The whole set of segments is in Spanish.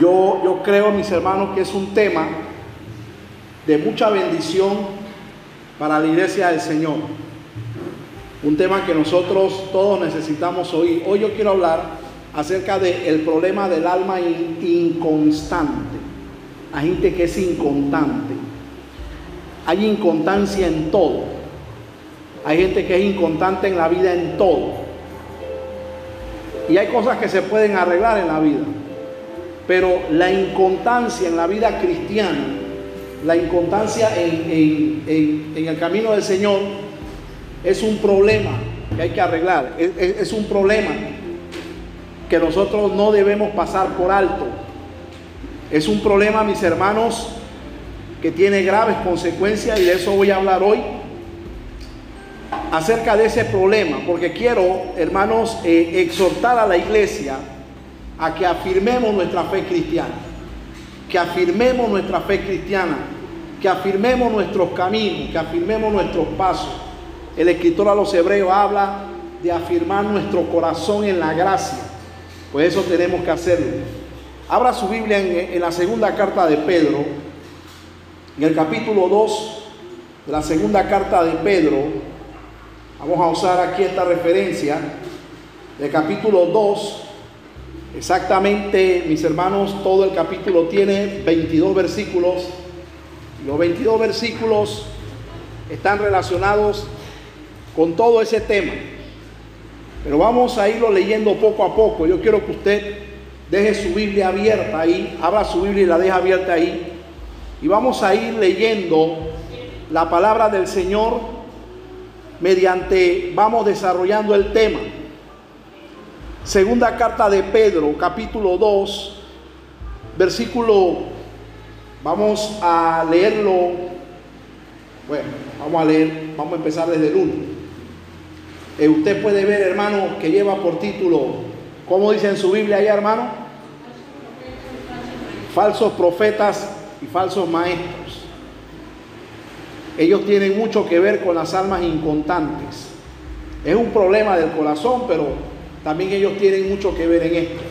Yo, yo creo, mis hermanos, que es un tema de mucha bendición para la iglesia del Señor. Un tema que nosotros todos necesitamos oír. Hoy yo quiero hablar acerca del problema del alma inconstante. Hay gente que es inconstante. Hay inconstancia en todo. Hay gente que es inconstante en la vida en todo. Y hay cosas que se pueden arreglar en la vida. Pero la inconstancia en la vida cristiana, la inconstancia en, el camino del Señor, es un problema que hay que arreglar. Es, un problema que nosotros no debemos pasar por alto. Es un problema, mis hermanos, que tiene graves consecuencias y de eso voy a hablar hoy acerca de ese problema, porque quiero, hermanos, eh, exhortar a la iglesia a que afirmemos nuestra fe cristiana, que afirmemos nuestra fe cristiana, que afirmemos nuestros caminos, que afirmemos nuestros pasos. El escritor a los hebreos habla de afirmar nuestro corazón en la gracia, pues eso tenemos que hacerlo. Abra su Biblia en, la segunda carta de Pedro, en el capítulo 2 de la segunda carta de Pedro, vamos a usar aquí esta referencia, del capítulo 2, Exactamente, mis hermanos, todo el capítulo tiene 22 versículos. Los 22 versículos están relacionados con todo ese tema. Pero vamos a irlo leyendo poco a poco. Yo quiero que usted deje su Biblia abierta ahí, abra su Biblia y la deje abierta ahí. Y vamos a ir leyendo la palabra del Señor mediante, vamos desarrollando el tema. Segunda carta de Pedro, capítulo 2, versículo, vamos a leerlo, bueno, vamos a leer, vamos a empezar desde el 1. Eh, usted puede ver, hermano, que lleva por título, ¿cómo dice en su Biblia ahí, hermano? Falsos profetas y falsos maestros. Ellos tienen mucho que ver con las almas incontantes. Es un problema del corazón, pero también ellos tienen mucho que ver en esto.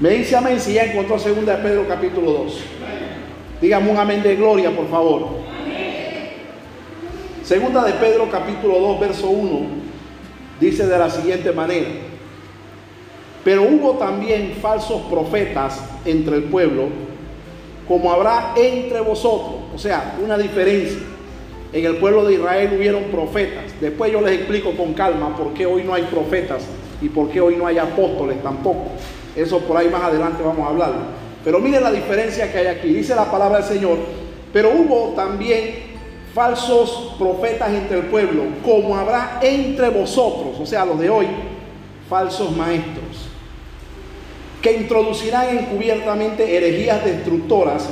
Me dice amén si ya encontró segunda de Pedro capítulo 2. Dígame un amén de gloria, por favor. Segunda de Pedro capítulo 2, verso 1, dice de la siguiente manera. Pero hubo también falsos profetas entre el pueblo, como habrá entre vosotros. O sea, una diferencia. En el pueblo de Israel hubieron profetas. Después yo les explico con calma por qué hoy no hay profetas y por qué hoy no hay apóstoles tampoco. Eso por ahí más adelante vamos a hablar. Pero miren la diferencia que hay aquí. Dice la palabra del Señor. Pero hubo también falsos profetas entre el pueblo, como habrá entre vosotros, o sea, los de hoy, falsos maestros, que introducirán encubiertamente herejías destructoras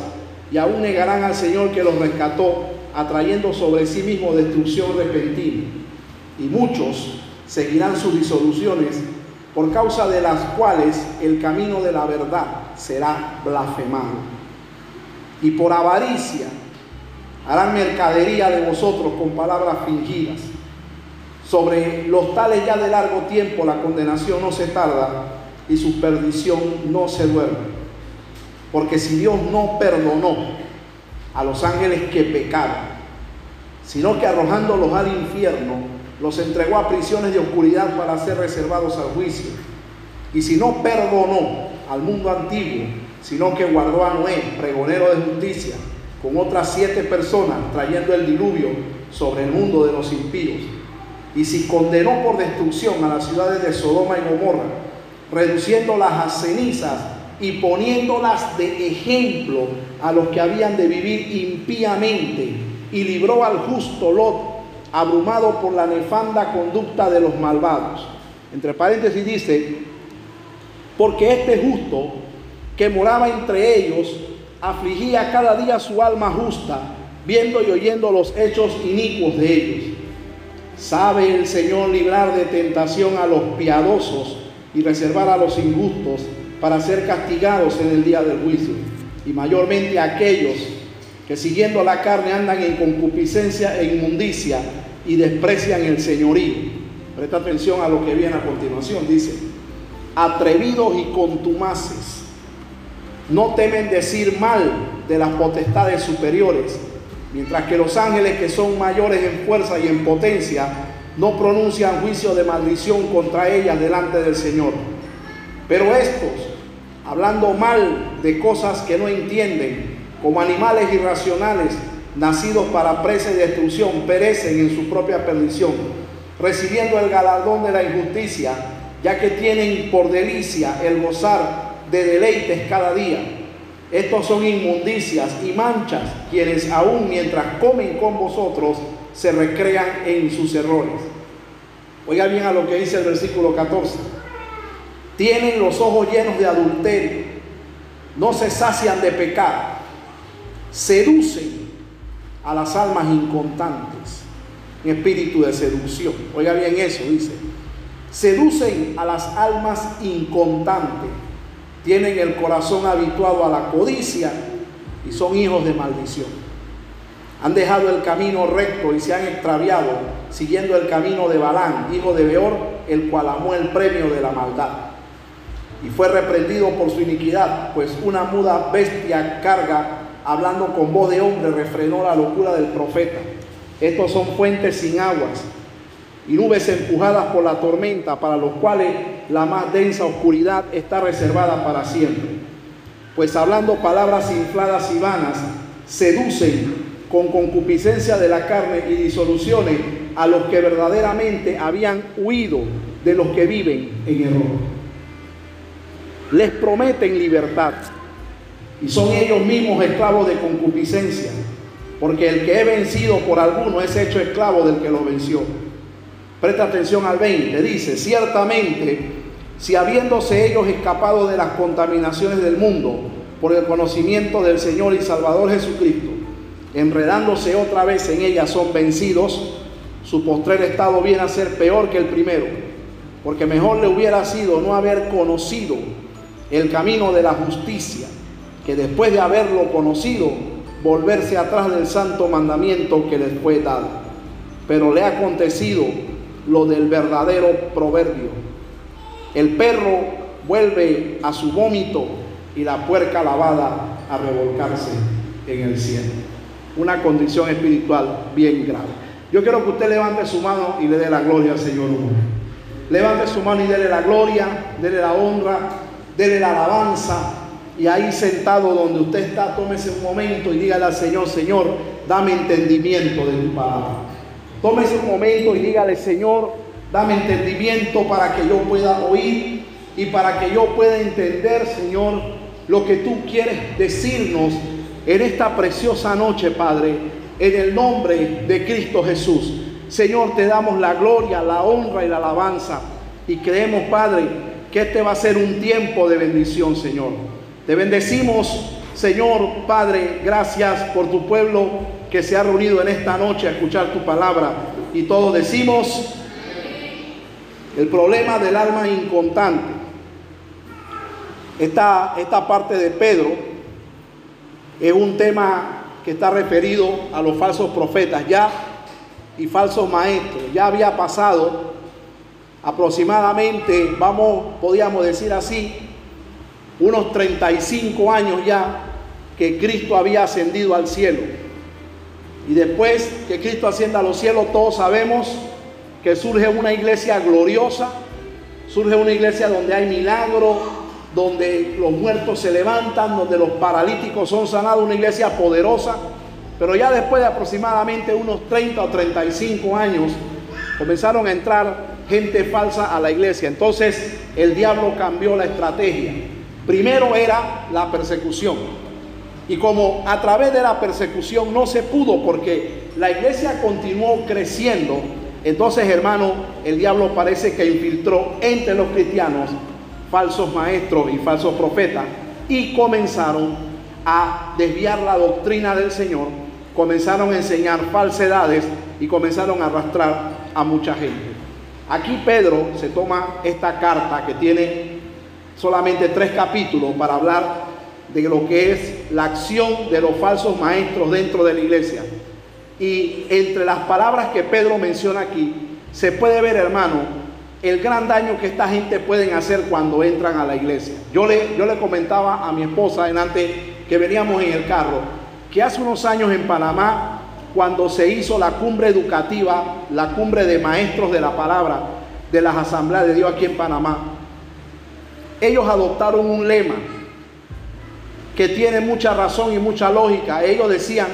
y aún negarán al Señor que los rescató atrayendo sobre sí mismo destrucción repentina. Y muchos seguirán sus disoluciones, por causa de las cuales el camino de la verdad será blasfemado. Y por avaricia harán mercadería de vosotros con palabras fingidas. Sobre los tales ya de largo tiempo la condenación no se tarda y su perdición no se duerme. Porque si Dios no perdonó a los ángeles que pecaron, sino que arrojándolos al infierno, los entregó a prisiones de oscuridad para ser reservados al juicio. Y si no perdonó al mundo antiguo, sino que guardó a Noé, pregonero de justicia, con otras siete personas, trayendo el diluvio sobre el mundo de los impíos. Y si condenó por destrucción a las ciudades de Sodoma y Gomorra, reduciéndolas a cenizas y poniéndolas de ejemplo a los que habían de vivir impíamente, y libró al justo Lot, abrumado por la nefanda conducta de los malvados. Entre paréntesis dice, porque este justo que moraba entre ellos, afligía cada día su alma justa, viendo y oyendo los hechos inicuos de ellos. Sabe el Señor librar de tentación a los piadosos y reservar a los injustos para ser castigados en el día del juicio, y mayormente aquellos que siguiendo la carne andan en concupiscencia e inmundicia y desprecian el señorío. Presta atención a lo que viene a continuación, dice, atrevidos y contumaces, no temen decir mal de las potestades superiores, mientras que los ángeles que son mayores en fuerza y en potencia no pronuncian juicio de maldición contra ellas delante del Señor. Pero estos, hablando mal de cosas que no entienden, como animales irracionales, nacidos para presa y destrucción, perecen en su propia perdición, recibiendo el galardón de la injusticia, ya que tienen por delicia el gozar de deleites cada día. Estos son inmundicias y manchas, quienes aún mientras comen con vosotros se recrean en sus errores. Oiga bien a lo que dice el versículo 14. Tienen los ojos llenos de adulterio, no se sacian de pecar, seducen a las almas incontantes, en espíritu de seducción. Oiga bien eso, dice. Seducen a las almas incontantes, tienen el corazón habituado a la codicia y son hijos de maldición. Han dejado el camino recto y se han extraviado siguiendo el camino de Balán, hijo de Beor, el cual amó el premio de la maldad. Y fue reprendido por su iniquidad, pues una muda bestia carga, hablando con voz de hombre, refrenó la locura del profeta. Estos son fuentes sin aguas y nubes empujadas por la tormenta, para los cuales la más densa oscuridad está reservada para siempre. Pues hablando palabras infladas y vanas, seducen con concupiscencia de la carne y disoluciones a los que verdaderamente habían huido de los que viven en error. Les prometen libertad. Y son ellos mismos esclavos de concupiscencia, porque el que he vencido por alguno es hecho esclavo del que lo venció. Presta atención al 20, dice, ciertamente, si habiéndose ellos escapado de las contaminaciones del mundo por el conocimiento del Señor y Salvador Jesucristo, enredándose otra vez en ella, son vencidos, su postrer estado viene a ser peor que el primero, porque mejor le hubiera sido no haber conocido el camino de la justicia, que después de haberlo conocido, volverse atrás del santo mandamiento que les fue dado. Pero le ha acontecido lo del verdadero proverbio. El perro vuelve a su vómito y la puerca lavada a revolcarse en el cielo una condición espiritual bien grave. Yo quiero que usted levante su mano y le dé la gloria al Señor. Levante su mano y dele la gloria, dele la honra, dele la alabanza. Y ahí sentado donde usted está, tómese un momento y dígale al Señor, Señor, dame entendimiento de tu palabra. Tómese un momento y dígale, Señor, dame entendimiento para que yo pueda oír y para que yo pueda entender, Señor, lo que tú quieres decirnos en esta preciosa noche, Padre, en el nombre de Cristo Jesús. Señor, te damos la gloria, la honra y la alabanza. Y creemos, Padre, que este va a ser un tiempo de bendición, Señor. Te bendecimos, Señor, Padre, gracias por tu pueblo que se ha reunido en esta noche a escuchar tu palabra. Y todos decimos, el problema del alma incontante. Esta, esta parte de Pedro es un tema que está referido a los falsos profetas ya y falsos maestros. Ya había pasado aproximadamente, vamos, podríamos decir así, unos 35 años ya que Cristo había ascendido al cielo. Y después que Cristo ascienda a los cielos, todos sabemos que surge una iglesia gloriosa, surge una iglesia donde hay milagros, donde los muertos se levantan, donde los paralíticos son sanados, una iglesia poderosa. Pero ya después de aproximadamente unos 30 o 35 años, comenzaron a entrar gente falsa a la iglesia. Entonces el diablo cambió la estrategia. Primero era la persecución. Y como a través de la persecución no se pudo porque la iglesia continuó creciendo, entonces hermano, el diablo parece que infiltró entre los cristianos falsos maestros y falsos profetas y comenzaron a desviar la doctrina del Señor, comenzaron a enseñar falsedades y comenzaron a arrastrar a mucha gente. Aquí Pedro se toma esta carta que tiene solamente tres capítulos para hablar de lo que es la acción de los falsos maestros dentro de la iglesia. Y entre las palabras que Pedro menciona aquí, se puede ver, hermano, el gran daño que esta gente pueden hacer cuando entran a la iglesia. Yo le, yo le comentaba a mi esposa en que veníamos en el carro, que hace unos años en Panamá, cuando se hizo la cumbre educativa, la cumbre de maestros de la palabra de las asambleas de Dios aquí en Panamá, ellos adoptaron un lema que tiene mucha razón y mucha lógica. Ellos decían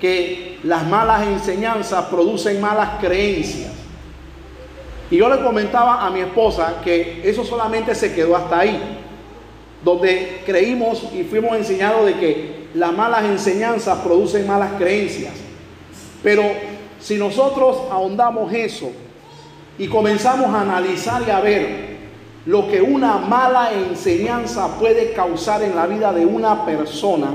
que las malas enseñanzas producen malas creencias. Y yo le comentaba a mi esposa que eso solamente se quedó hasta ahí, donde creímos y fuimos enseñados de que las malas enseñanzas producen malas creencias. Pero si nosotros ahondamos eso y comenzamos a analizar y a ver lo que una mala enseñanza puede causar en la vida de una persona,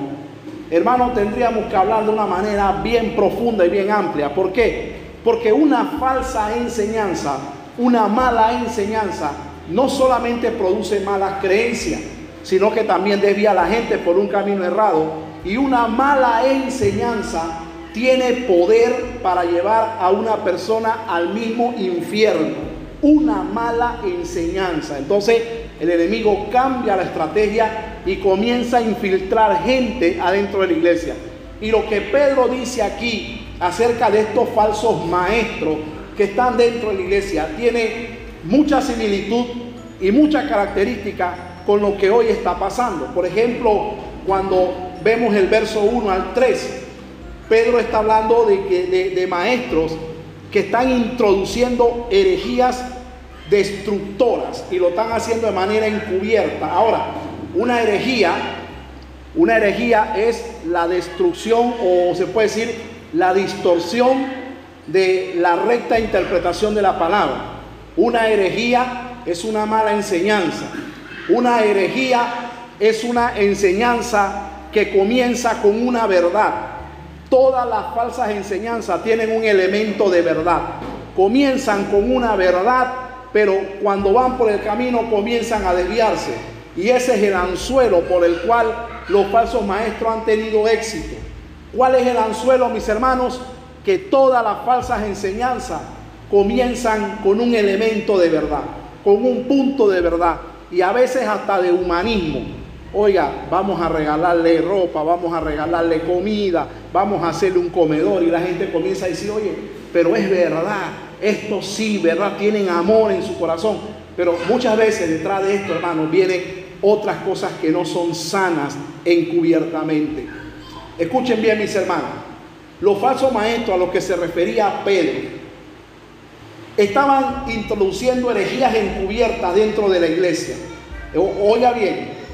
hermano, tendríamos que hablar de una manera bien profunda y bien amplia. ¿Por qué? Porque una falsa enseñanza una mala enseñanza no solamente produce malas creencias, sino que también desvía a la gente por un camino errado. Y una mala enseñanza tiene poder para llevar a una persona al mismo infierno. Una mala enseñanza. Entonces el enemigo cambia la estrategia y comienza a infiltrar gente adentro de la iglesia. Y lo que Pedro dice aquí acerca de estos falsos maestros que están dentro de la iglesia tiene mucha similitud y mucha característica con lo que hoy está pasando. Por ejemplo, cuando vemos el verso 1 al 3, Pedro está hablando de, que, de, maestros que están introduciendo herejías destructoras y lo están haciendo de manera encubierta. Ahora, una herejía, una herejía es la destrucción o se puede decir la distorsión de la recta interpretación de la palabra. Una herejía es una mala enseñanza. Una herejía es una enseñanza que comienza con una verdad. Todas las falsas enseñanzas tienen un elemento de verdad. Comienzan con una verdad, pero cuando van por el camino comienzan a desviarse. Y ese es el anzuelo por el cual los falsos maestros han tenido éxito. ¿Cuál es el anzuelo, mis hermanos? que todas las falsas enseñanzas comienzan con un elemento de verdad, con un punto de verdad y a veces hasta de humanismo. Oiga, vamos a regalarle ropa, vamos a regalarle comida, vamos a hacerle un comedor y la gente comienza a decir, oye, pero es verdad, esto sí, verdad, tienen amor en su corazón. Pero muchas veces detrás de esto, hermanos, vienen otras cosas que no son sanas encubiertamente. Escuchen bien, mis hermanos. Los falsos maestros a los que se refería Pedro estaban introduciendo herejías encubiertas dentro de la iglesia. Oiga bien,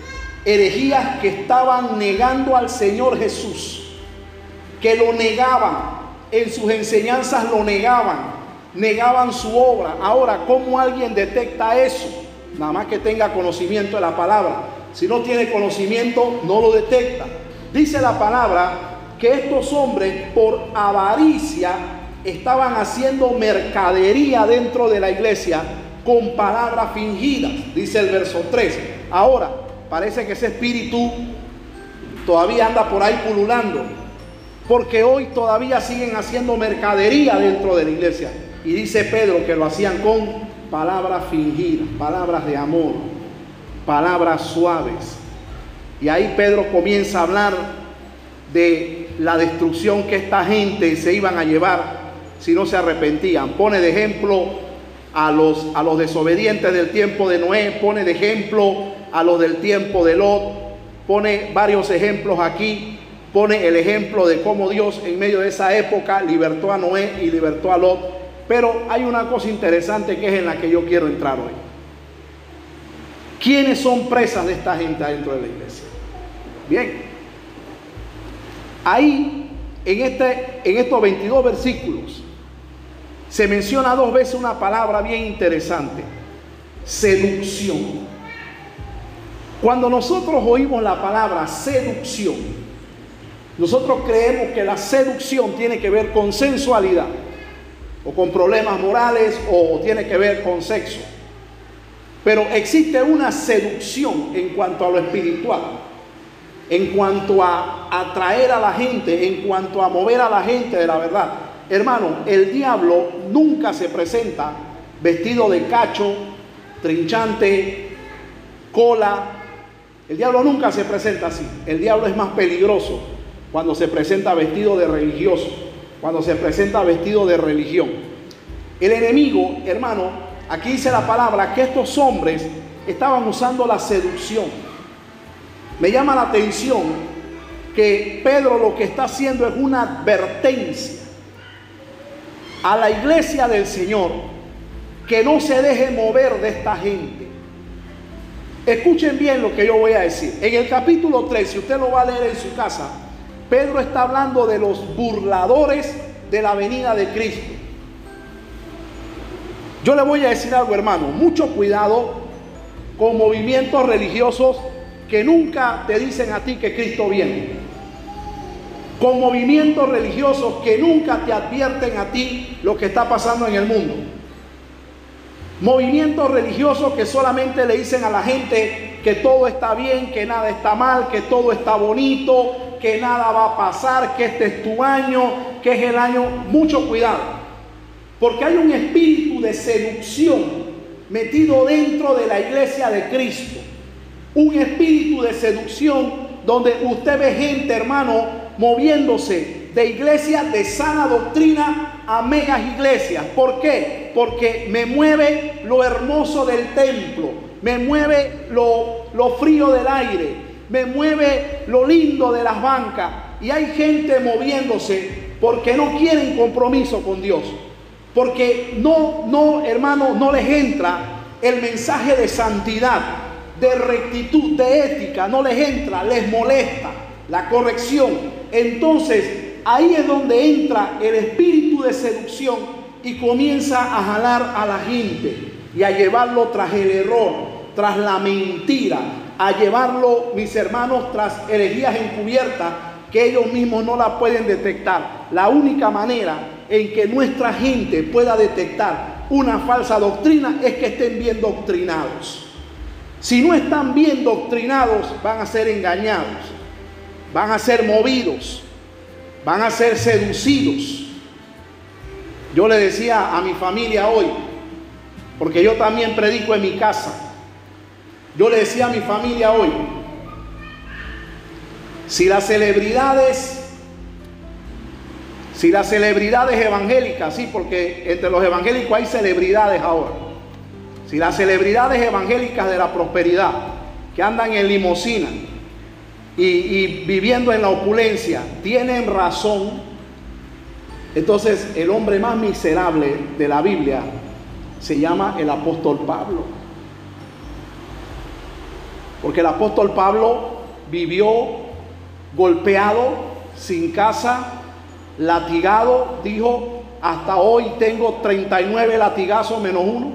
herejías que estaban negando al Señor Jesús, que lo negaban, en sus enseñanzas lo negaban, negaban su obra. Ahora, ¿cómo alguien detecta eso? Nada más que tenga conocimiento de la palabra. Si no tiene conocimiento, no lo detecta. Dice la palabra que estos hombres por avaricia estaban haciendo mercadería dentro de la iglesia con palabras fingidas, dice el verso 3. Ahora, parece que ese espíritu todavía anda por ahí pululando, porque hoy todavía siguen haciendo mercadería dentro de la iglesia. Y dice Pedro que lo hacían con palabras fingidas, palabras de amor, palabras suaves. Y ahí Pedro comienza a hablar de la destrucción que esta gente se iban a llevar si no se arrepentían. Pone de ejemplo a los, a los desobedientes del tiempo de Noé, pone de ejemplo a los del tiempo de Lot, pone varios ejemplos aquí, pone el ejemplo de cómo Dios en medio de esa época libertó a Noé y libertó a Lot. Pero hay una cosa interesante que es en la que yo quiero entrar hoy. ¿Quiénes son presas de esta gente dentro de la iglesia? Bien, Ahí, en, este, en estos 22 versículos, se menciona dos veces una palabra bien interesante, seducción. Cuando nosotros oímos la palabra seducción, nosotros creemos que la seducción tiene que ver con sensualidad, o con problemas morales, o tiene que ver con sexo. Pero existe una seducción en cuanto a lo espiritual en cuanto a atraer a la gente, en cuanto a mover a la gente de la verdad. Hermano, el diablo nunca se presenta vestido de cacho, trinchante, cola. El diablo nunca se presenta así. El diablo es más peligroso cuando se presenta vestido de religioso, cuando se presenta vestido de religión. El enemigo, hermano, aquí dice la palabra que estos hombres estaban usando la seducción. Me llama la atención que Pedro lo que está haciendo es una advertencia a la iglesia del Señor que no se deje mover de esta gente. Escuchen bien lo que yo voy a decir. En el capítulo 3, si usted lo va a leer en su casa, Pedro está hablando de los burladores de la venida de Cristo. Yo le voy a decir algo, hermano, mucho cuidado con movimientos religiosos que nunca te dicen a ti que Cristo viene con movimientos religiosos que nunca te advierten a ti lo que está pasando en el mundo. Movimientos religiosos que solamente le dicen a la gente que todo está bien, que nada está mal, que todo está bonito, que nada va a pasar, que este es tu año, que es el año. Mucho cuidado, porque hay un espíritu de seducción metido dentro de la iglesia de Cristo. Un espíritu de seducción donde usted ve gente, hermano, moviéndose de iglesias de sana doctrina a megas iglesias. ¿Por qué? Porque me mueve lo hermoso del templo, me mueve lo, lo frío del aire, me mueve lo lindo de las bancas. Y hay gente moviéndose porque no quieren compromiso con Dios. Porque no, no, hermano, no les entra el mensaje de santidad, de rectitud, de ética, no les entra, les molesta la corrección. Entonces, ahí es donde entra el espíritu de seducción y comienza a jalar a la gente y a llevarlo tras el error, tras la mentira, a llevarlo, mis hermanos, tras herejías encubiertas que ellos mismos no la pueden detectar. La única manera en que nuestra gente pueda detectar una falsa doctrina es que estén bien doctrinados. Si no están bien doctrinados, van a ser engañados van a ser movidos, van a ser seducidos. Yo le decía a mi familia hoy, porque yo también predico en mi casa, yo le decía a mi familia hoy, si las celebridades, si las celebridades evangélicas, sí, porque entre los evangélicos hay celebridades ahora, si las celebridades evangélicas de la prosperidad, que andan en limosina, y, viviendo en la opulencia tienen razón, entonces el hombre más miserable de la Biblia se llama el apóstol Pablo. Porque el apóstol Pablo vivió golpeado, sin casa, latigado, dijo, hasta hoy tengo 39 latigazos menos uno.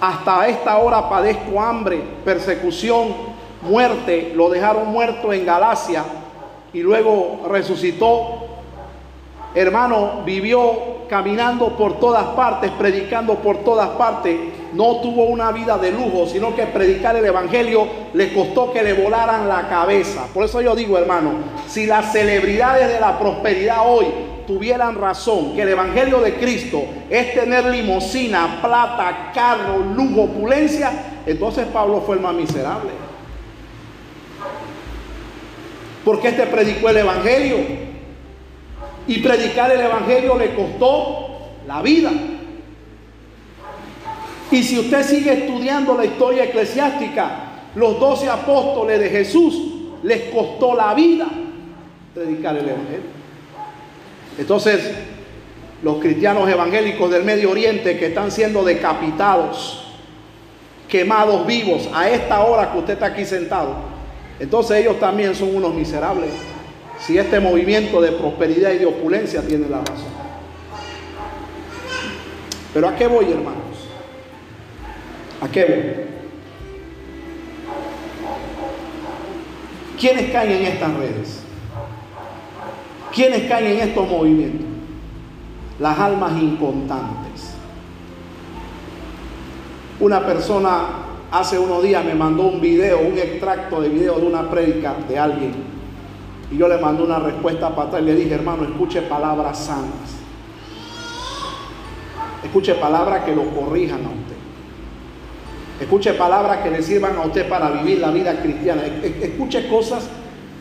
Hasta esta hora padezco hambre, persecución, muerte, lo dejaron muerto en Galacia y luego resucitó. Hermano, vivió caminando por todas partes, predicando por todas partes. No tuvo una vida de lujo, sino que predicar el Evangelio le costó que le volaran la cabeza. Por eso yo digo, hermano, si las celebridades de la prosperidad hoy tuvieran razón, que el Evangelio de Cristo es tener limosina, plata, carro, lujo, opulencia, entonces Pablo fue el más miserable porque este predicó el Evangelio. Y predicar el Evangelio le costó la vida. Y si usted sigue estudiando la historia eclesiástica, los doce apóstoles de Jesús les costó la vida predicar el Evangelio. Entonces, los cristianos evangélicos del Medio Oriente que están siendo decapitados, quemados vivos, a esta hora que usted está aquí sentado, entonces ellos también son unos miserables. Si este movimiento de prosperidad y de opulencia tiene la razón. Pero ¿a qué voy, hermanos? ¿A qué voy? ¿Quiénes caen en estas redes? ¿Quiénes caen en estos movimientos? Las almas incontantes. Una persona hace unos días me mandó un video, un extracto de video de una prédica de alguien. Y yo le mandé una respuesta para atrás y le dije, hermano, escuche palabras sanas. Escuche palabras que lo corrijan a usted. Escuche palabras que le sirvan a usted para vivir la vida cristiana. Escuche cosas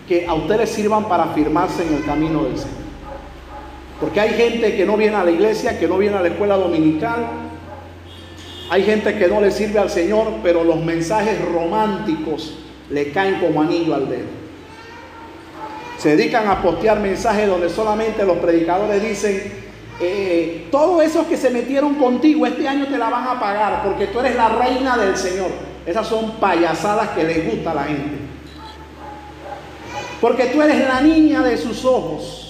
que a usted le sirvan para afirmarse en el camino del Señor. Porque hay gente que no viene a la iglesia, que no viene a la escuela dominical. Hay gente que no le sirve al Señor, pero los mensajes románticos le caen como anillo al dedo. Se dedican a postear mensajes donde solamente los predicadores dicen, eh, todos esos que se metieron contigo este año te la van a pagar porque tú eres la reina del Señor. Esas son payasadas que les gusta a la gente. Porque tú eres la niña de sus ojos.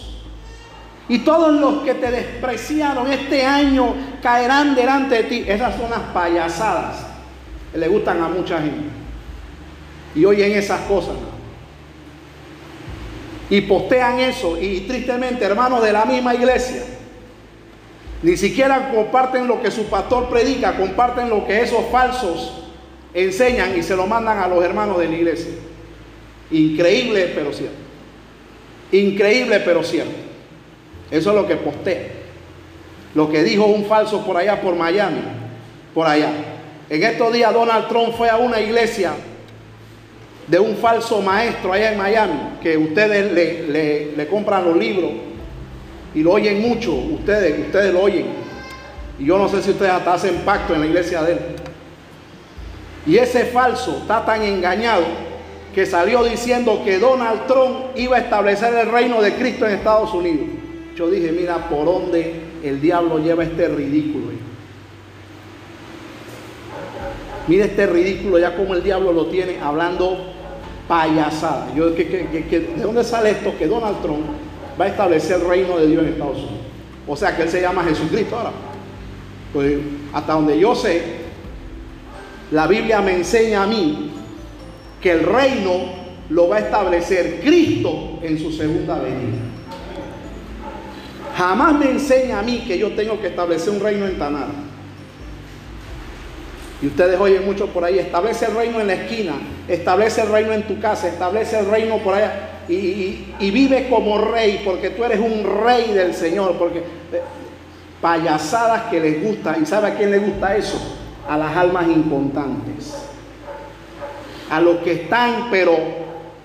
Y todos los que te despreciaron este año caerán delante de ti. Esas son las payasadas que le gustan a mucha gente. Y oyen esas cosas. Y postean eso. Y tristemente, hermanos de la misma iglesia, ni siquiera comparten lo que su pastor predica, comparten lo que esos falsos enseñan y se lo mandan a los hermanos de la iglesia. Increíble, pero cierto. Increíble, pero cierto. Eso es lo que postea. Lo que dijo un falso por allá, por Miami, por allá. En estos días Donald Trump fue a una iglesia de un falso maestro allá en Miami, que ustedes le, le compran los libros y lo oyen mucho, ustedes, ustedes lo oyen. Y yo no sé si ustedes hasta hacen pacto en la iglesia de él. Y ese falso está tan engañado que salió diciendo que Donald Trump iba a establecer el reino de Cristo en Estados Unidos. Yo dije, mira por dónde el diablo lleva este ridículo. Mira este ridículo ya como el diablo lo tiene hablando payasada. Yo, ¿De dónde sale esto? Que Donald Trump va a establecer el reino de Dios en Estados Unidos. O sea que Él se llama Jesucristo ahora. Pues hasta donde yo sé, la Biblia me enseña a mí que el reino lo va a establecer Cristo en su segunda venida. Jamás me enseña a mí que yo tengo que establecer un reino en Tanar. Y ustedes oyen mucho por ahí, establece el reino en la esquina, establece el reino en tu casa, establece el reino por allá y, vive como rey, porque tú eres un rey del Señor, porque eh, payasadas que les gusta, ¿y sabe a quién le gusta eso? A las almas incontantes, a los que están, pero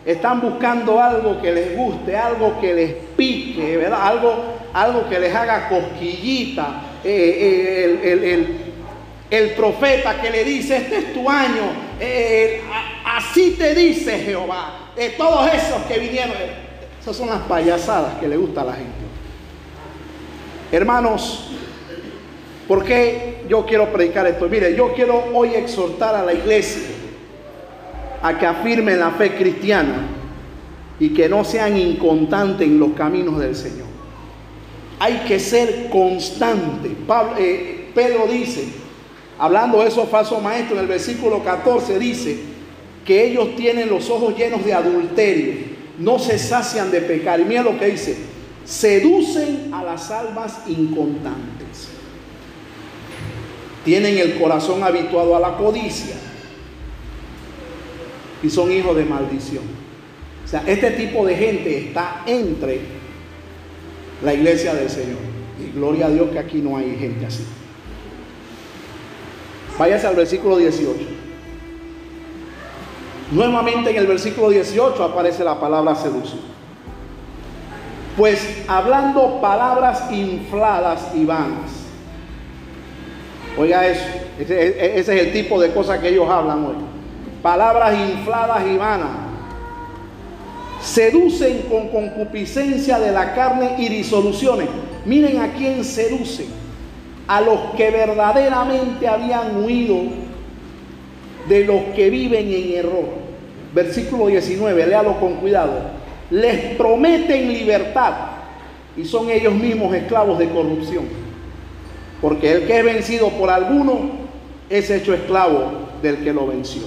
están buscando algo que les guste, algo que les pique, ¿verdad? Algo, algo que les haga cosquillita. Eh, eh, el, profeta que le dice, este es tu año, así te dice Jehová de todos esos que vinieron. Esas son las payasadas que le gusta a la gente. Hermanos, ¿por qué yo quiero predicar esto? Mire, yo quiero hoy exhortar a la iglesia a que afirmen la fe cristiana y que no sean inconstantes en los caminos del Señor. Hay que ser constante. Eh, Pedro dice, hablando de esos falsos maestros, en el versículo 14 dice, que ellos tienen los ojos llenos de adulterio, no se sacian de pecar. Y mira lo que dice, seducen a las almas incontantes. Tienen el corazón habituado a la codicia y son hijos de maldición. O sea, este tipo de gente está entre la iglesia del Señor. Y gloria a Dios que aquí no hay gente así. Váyase al versículo 18. Nuevamente en el versículo 18 aparece la palabra seducción. Pues hablando palabras infladas y vanas. Oiga eso, ese, es el tipo de cosas que ellos hablan hoy. Palabras infladas y vanas. Seducen con concupiscencia de la carne y disoluciones. Miren a quién seducen. A los que verdaderamente habían huido de los que viven en error versículo 19, léalo con cuidado, les prometen libertad y son ellos mismos esclavos de corrupción. Porque el que es vencido por alguno es hecho esclavo del que lo venció.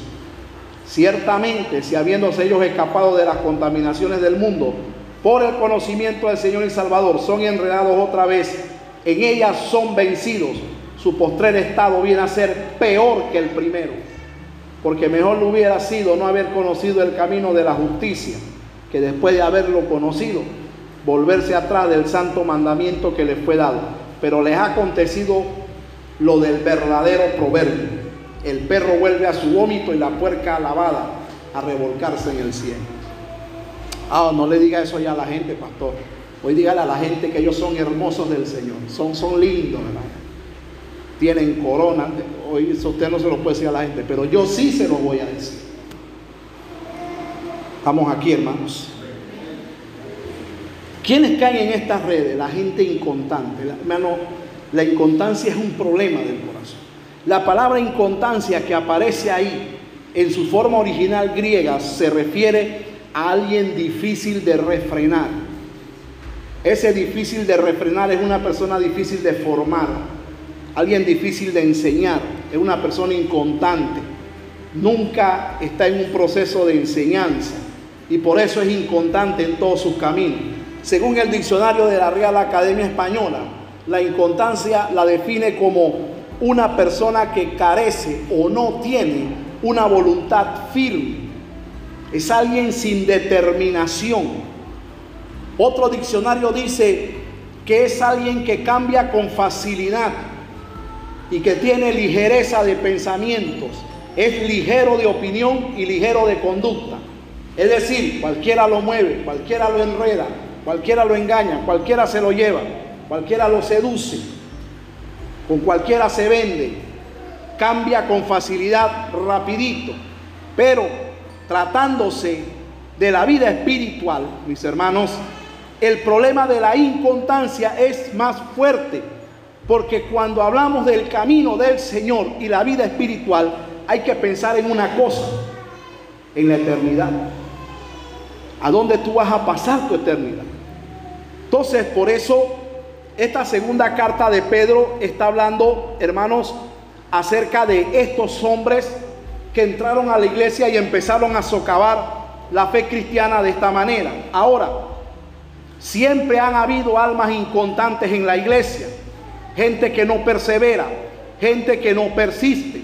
Ciertamente, si habiéndose ellos escapado de las contaminaciones del mundo, por el conocimiento del Señor y Salvador, son enredados otra vez, en ellas son vencidos, su postrer estado viene a ser peor que el primero porque mejor lo hubiera sido no haber conocido el camino de la justicia, que después de haberlo conocido, volverse atrás del santo mandamiento que les fue dado. Pero les ha acontecido lo del verdadero proverbio. El perro vuelve a su vómito y la puerca lavada a revolcarse en el cielo. Ah, no le diga eso ya a la gente, pastor. Hoy dígale a la gente que ellos son hermosos del Señor, son, son lindos, ¿verdad? Tienen corona. Hoy eso usted no se lo puede decir a la gente, pero yo sí se lo voy a decir. Estamos aquí, hermanos. ¿Quiénes caen en estas redes? La gente inconstante. Hermano, la inconstancia es un problema del corazón. La palabra inconstancia que aparece ahí en su forma original griega se refiere a alguien difícil de refrenar. Ese difícil de refrenar es una persona difícil de formar, alguien difícil de enseñar, es una persona inconstante. Nunca está en un proceso de enseñanza y por eso es inconstante en todos sus caminos. Según el diccionario de la Real Academia Española, la inconstancia la define como una persona que carece o no tiene una voluntad firme. Es alguien sin determinación. Otro diccionario dice que es alguien que cambia con facilidad y que tiene ligereza de pensamientos. Es ligero de opinión y ligero de conducta. Es decir, cualquiera lo mueve, cualquiera lo enreda, cualquiera lo engaña, cualquiera se lo lleva cualquiera lo seduce, con cualquiera se vende, cambia con facilidad rapidito, pero tratándose de la vida espiritual, mis hermanos, el problema de la inconstancia es más fuerte, porque cuando hablamos del camino del Señor y la vida espiritual, hay que pensar en una cosa, en la eternidad. ¿A dónde tú vas a pasar tu eternidad? Entonces, por eso esta segunda carta de Pedro está hablando, hermanos, acerca de estos hombres que entraron a la iglesia y empezaron a socavar la fe cristiana de esta manera. Ahora, siempre han habido almas inconstantes en la iglesia, gente que no persevera, gente que no persiste,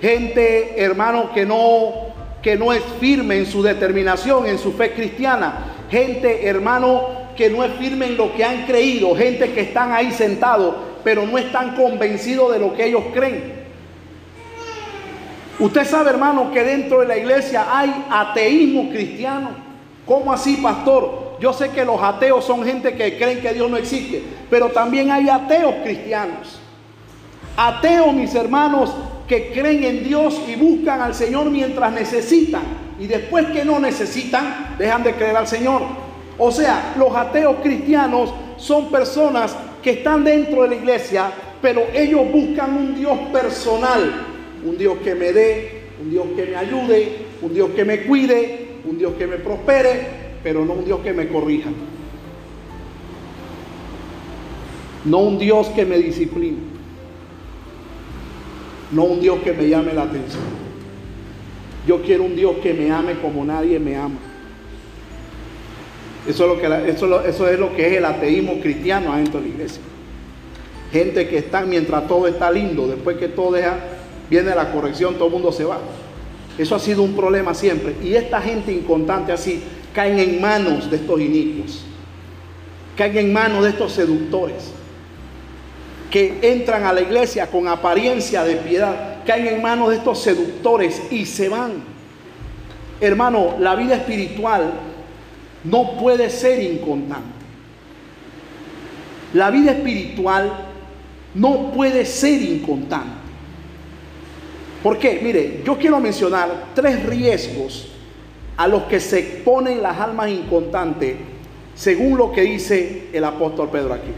gente, hermano, que no que no es firme en su determinación, en su fe cristiana, gente, hermano, que no es firme en lo que han creído, gente que están ahí sentados, pero no están convencidos de lo que ellos creen. Usted sabe, hermano, que dentro de la iglesia hay ateísmo cristiano. ¿Cómo así, pastor? Yo sé que los ateos son gente que creen que Dios no existe, pero también hay ateos cristianos. Ateos, mis hermanos, que creen en Dios y buscan al Señor mientras necesitan. Y después que no necesitan, dejan de creer al Señor. O sea, los ateos cristianos son personas que están dentro de la iglesia, pero ellos buscan un Dios personal, un Dios que me dé, un Dios que me ayude, un Dios que me cuide, un Dios que me prospere, pero no un Dios que me corrija. No un Dios que me discipline. No un Dios que me llame la atención. Yo quiero un Dios que me ame como nadie me ama. Eso es lo que, es, el ateísmo cristiano adentro de la iglesia. Gente que está mientras todo está lindo, después que todo deja, viene la corrección, todo el mundo se va. Eso ha sido un problema siempre. Y esta gente inconstante así caen en manos de estos inicuos. Caen en manos de estos seductores. Que entran a la iglesia con apariencia de piedad. Caen en manos de estos seductores y se van. Hermano, la vida espiritual no puede ser inconstante. La vida espiritual no puede ser inconstante. ¿Por qué? Mire, yo quiero mencionar tres riesgos a los que se exponen las almas inconstantes según lo que dice el apóstol Pedro aquí.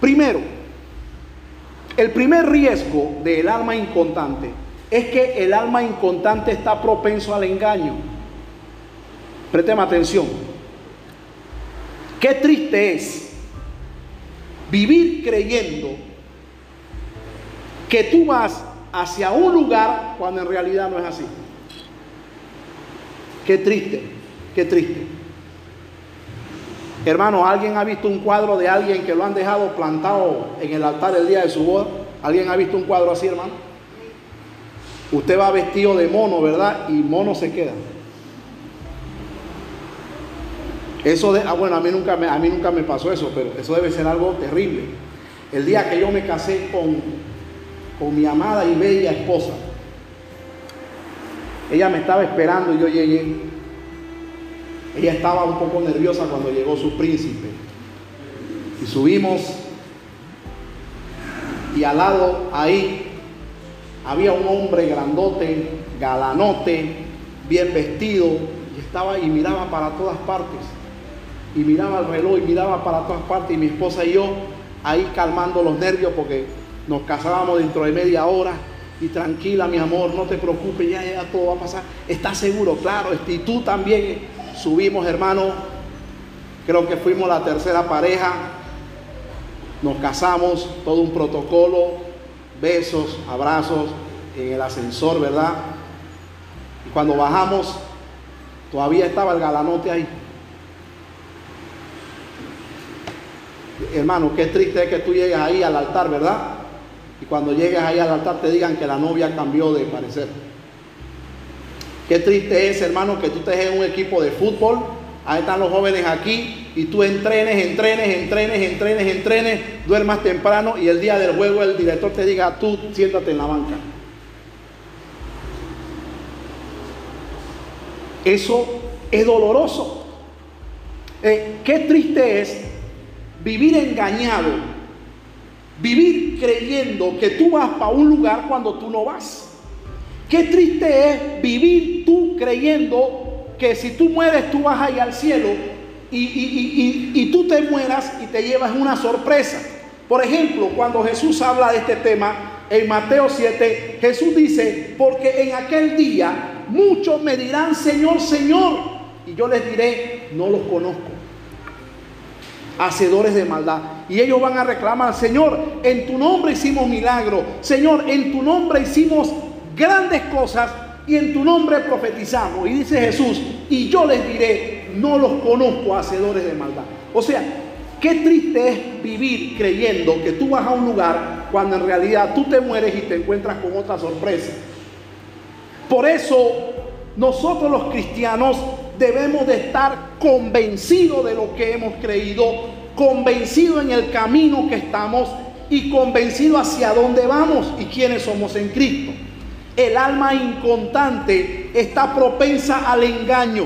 Primero, el primer riesgo del alma inconstante es que el alma inconstante está propenso al engaño. Présteme atención. Qué triste es vivir creyendo que tú vas hacia un lugar cuando en realidad no es así. Qué triste, qué triste. Hermano, ¿alguien ha visto un cuadro de alguien que lo han dejado plantado en el altar el día de su boda? ¿Alguien ha visto un cuadro así, hermano? Usted va vestido de mono, ¿verdad? Y mono se queda. Eso de, ah, bueno, a mí, nunca me, a mí nunca me pasó eso, pero eso debe ser algo terrible. El día que yo me casé con, con mi amada y bella esposa. Ella me estaba esperando y yo llegué. Ella estaba un poco nerviosa cuando llegó su príncipe. Y subimos y al lado ahí había un hombre grandote, galanote, bien vestido, y estaba y miraba para todas partes. Y miraba el reloj y miraba para todas partes. Y mi esposa y yo ahí calmando los nervios porque nos casábamos dentro de media hora. Y tranquila, mi amor, no te preocupes, ya, ya todo va a pasar. ¿Estás seguro? Claro, y tú también subimos, hermano. Creo que fuimos la tercera pareja. Nos casamos, todo un protocolo, besos, abrazos en el ascensor, ¿verdad? Y cuando bajamos, todavía estaba el galanote ahí. Hermano, qué triste es que tú llegues ahí al altar, ¿verdad? Y cuando llegues ahí al altar te digan que la novia cambió de parecer. Qué triste es, hermano, que tú estés en un equipo de fútbol, ahí están los jóvenes aquí, y tú entrenes, entrenes, entrenes, entrenes, entrenes, duermas temprano y el día del juego el director te diga, tú siéntate en la banca. Eso es doloroso. Eh, qué triste es vivir engañado, vivir creyendo que tú vas para un lugar cuando tú no vas. Qué triste es vivir tú creyendo que si tú mueres tú vas ahí al cielo y, y tú te mueras y te llevas una sorpresa. Por ejemplo, cuando Jesús habla de este tema en Mateo 7, Jesús dice, porque en aquel día muchos me dirán, Señor, Señor, y yo les diré, no los conozco hacedores de maldad. Y ellos van a reclamar, Señor, en tu nombre hicimos milagro, Señor, en tu nombre hicimos grandes cosas y en tu nombre profetizamos. Y dice Jesús, y yo les diré, no los conozco hacedores de maldad. O sea, qué triste es vivir creyendo que tú vas a un lugar cuando en realidad tú te mueres y te encuentras con otra sorpresa. Por eso nosotros los cristianos debemos de estar convencidos de lo que hemos creído, convencidos en el camino que estamos y convencidos hacia dónde vamos y quiénes somos en Cristo. El alma inconstante está propensa al engaño.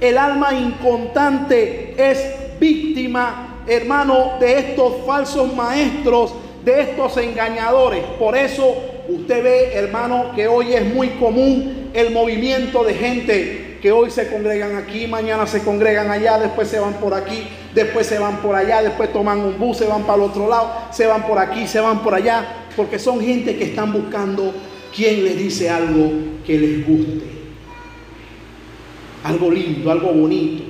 El alma inconstante es víctima, hermano, de estos falsos maestros, de estos engañadores. Por eso usted ve, hermano, que hoy es muy común el movimiento de gente que hoy se congregan aquí, mañana se congregan allá, después se van por aquí, después se van por allá, después toman un bus, se van para el otro lado, se van por aquí, se van por allá, porque son gente que están buscando quien les dice algo que les guste. Algo lindo, algo bonito.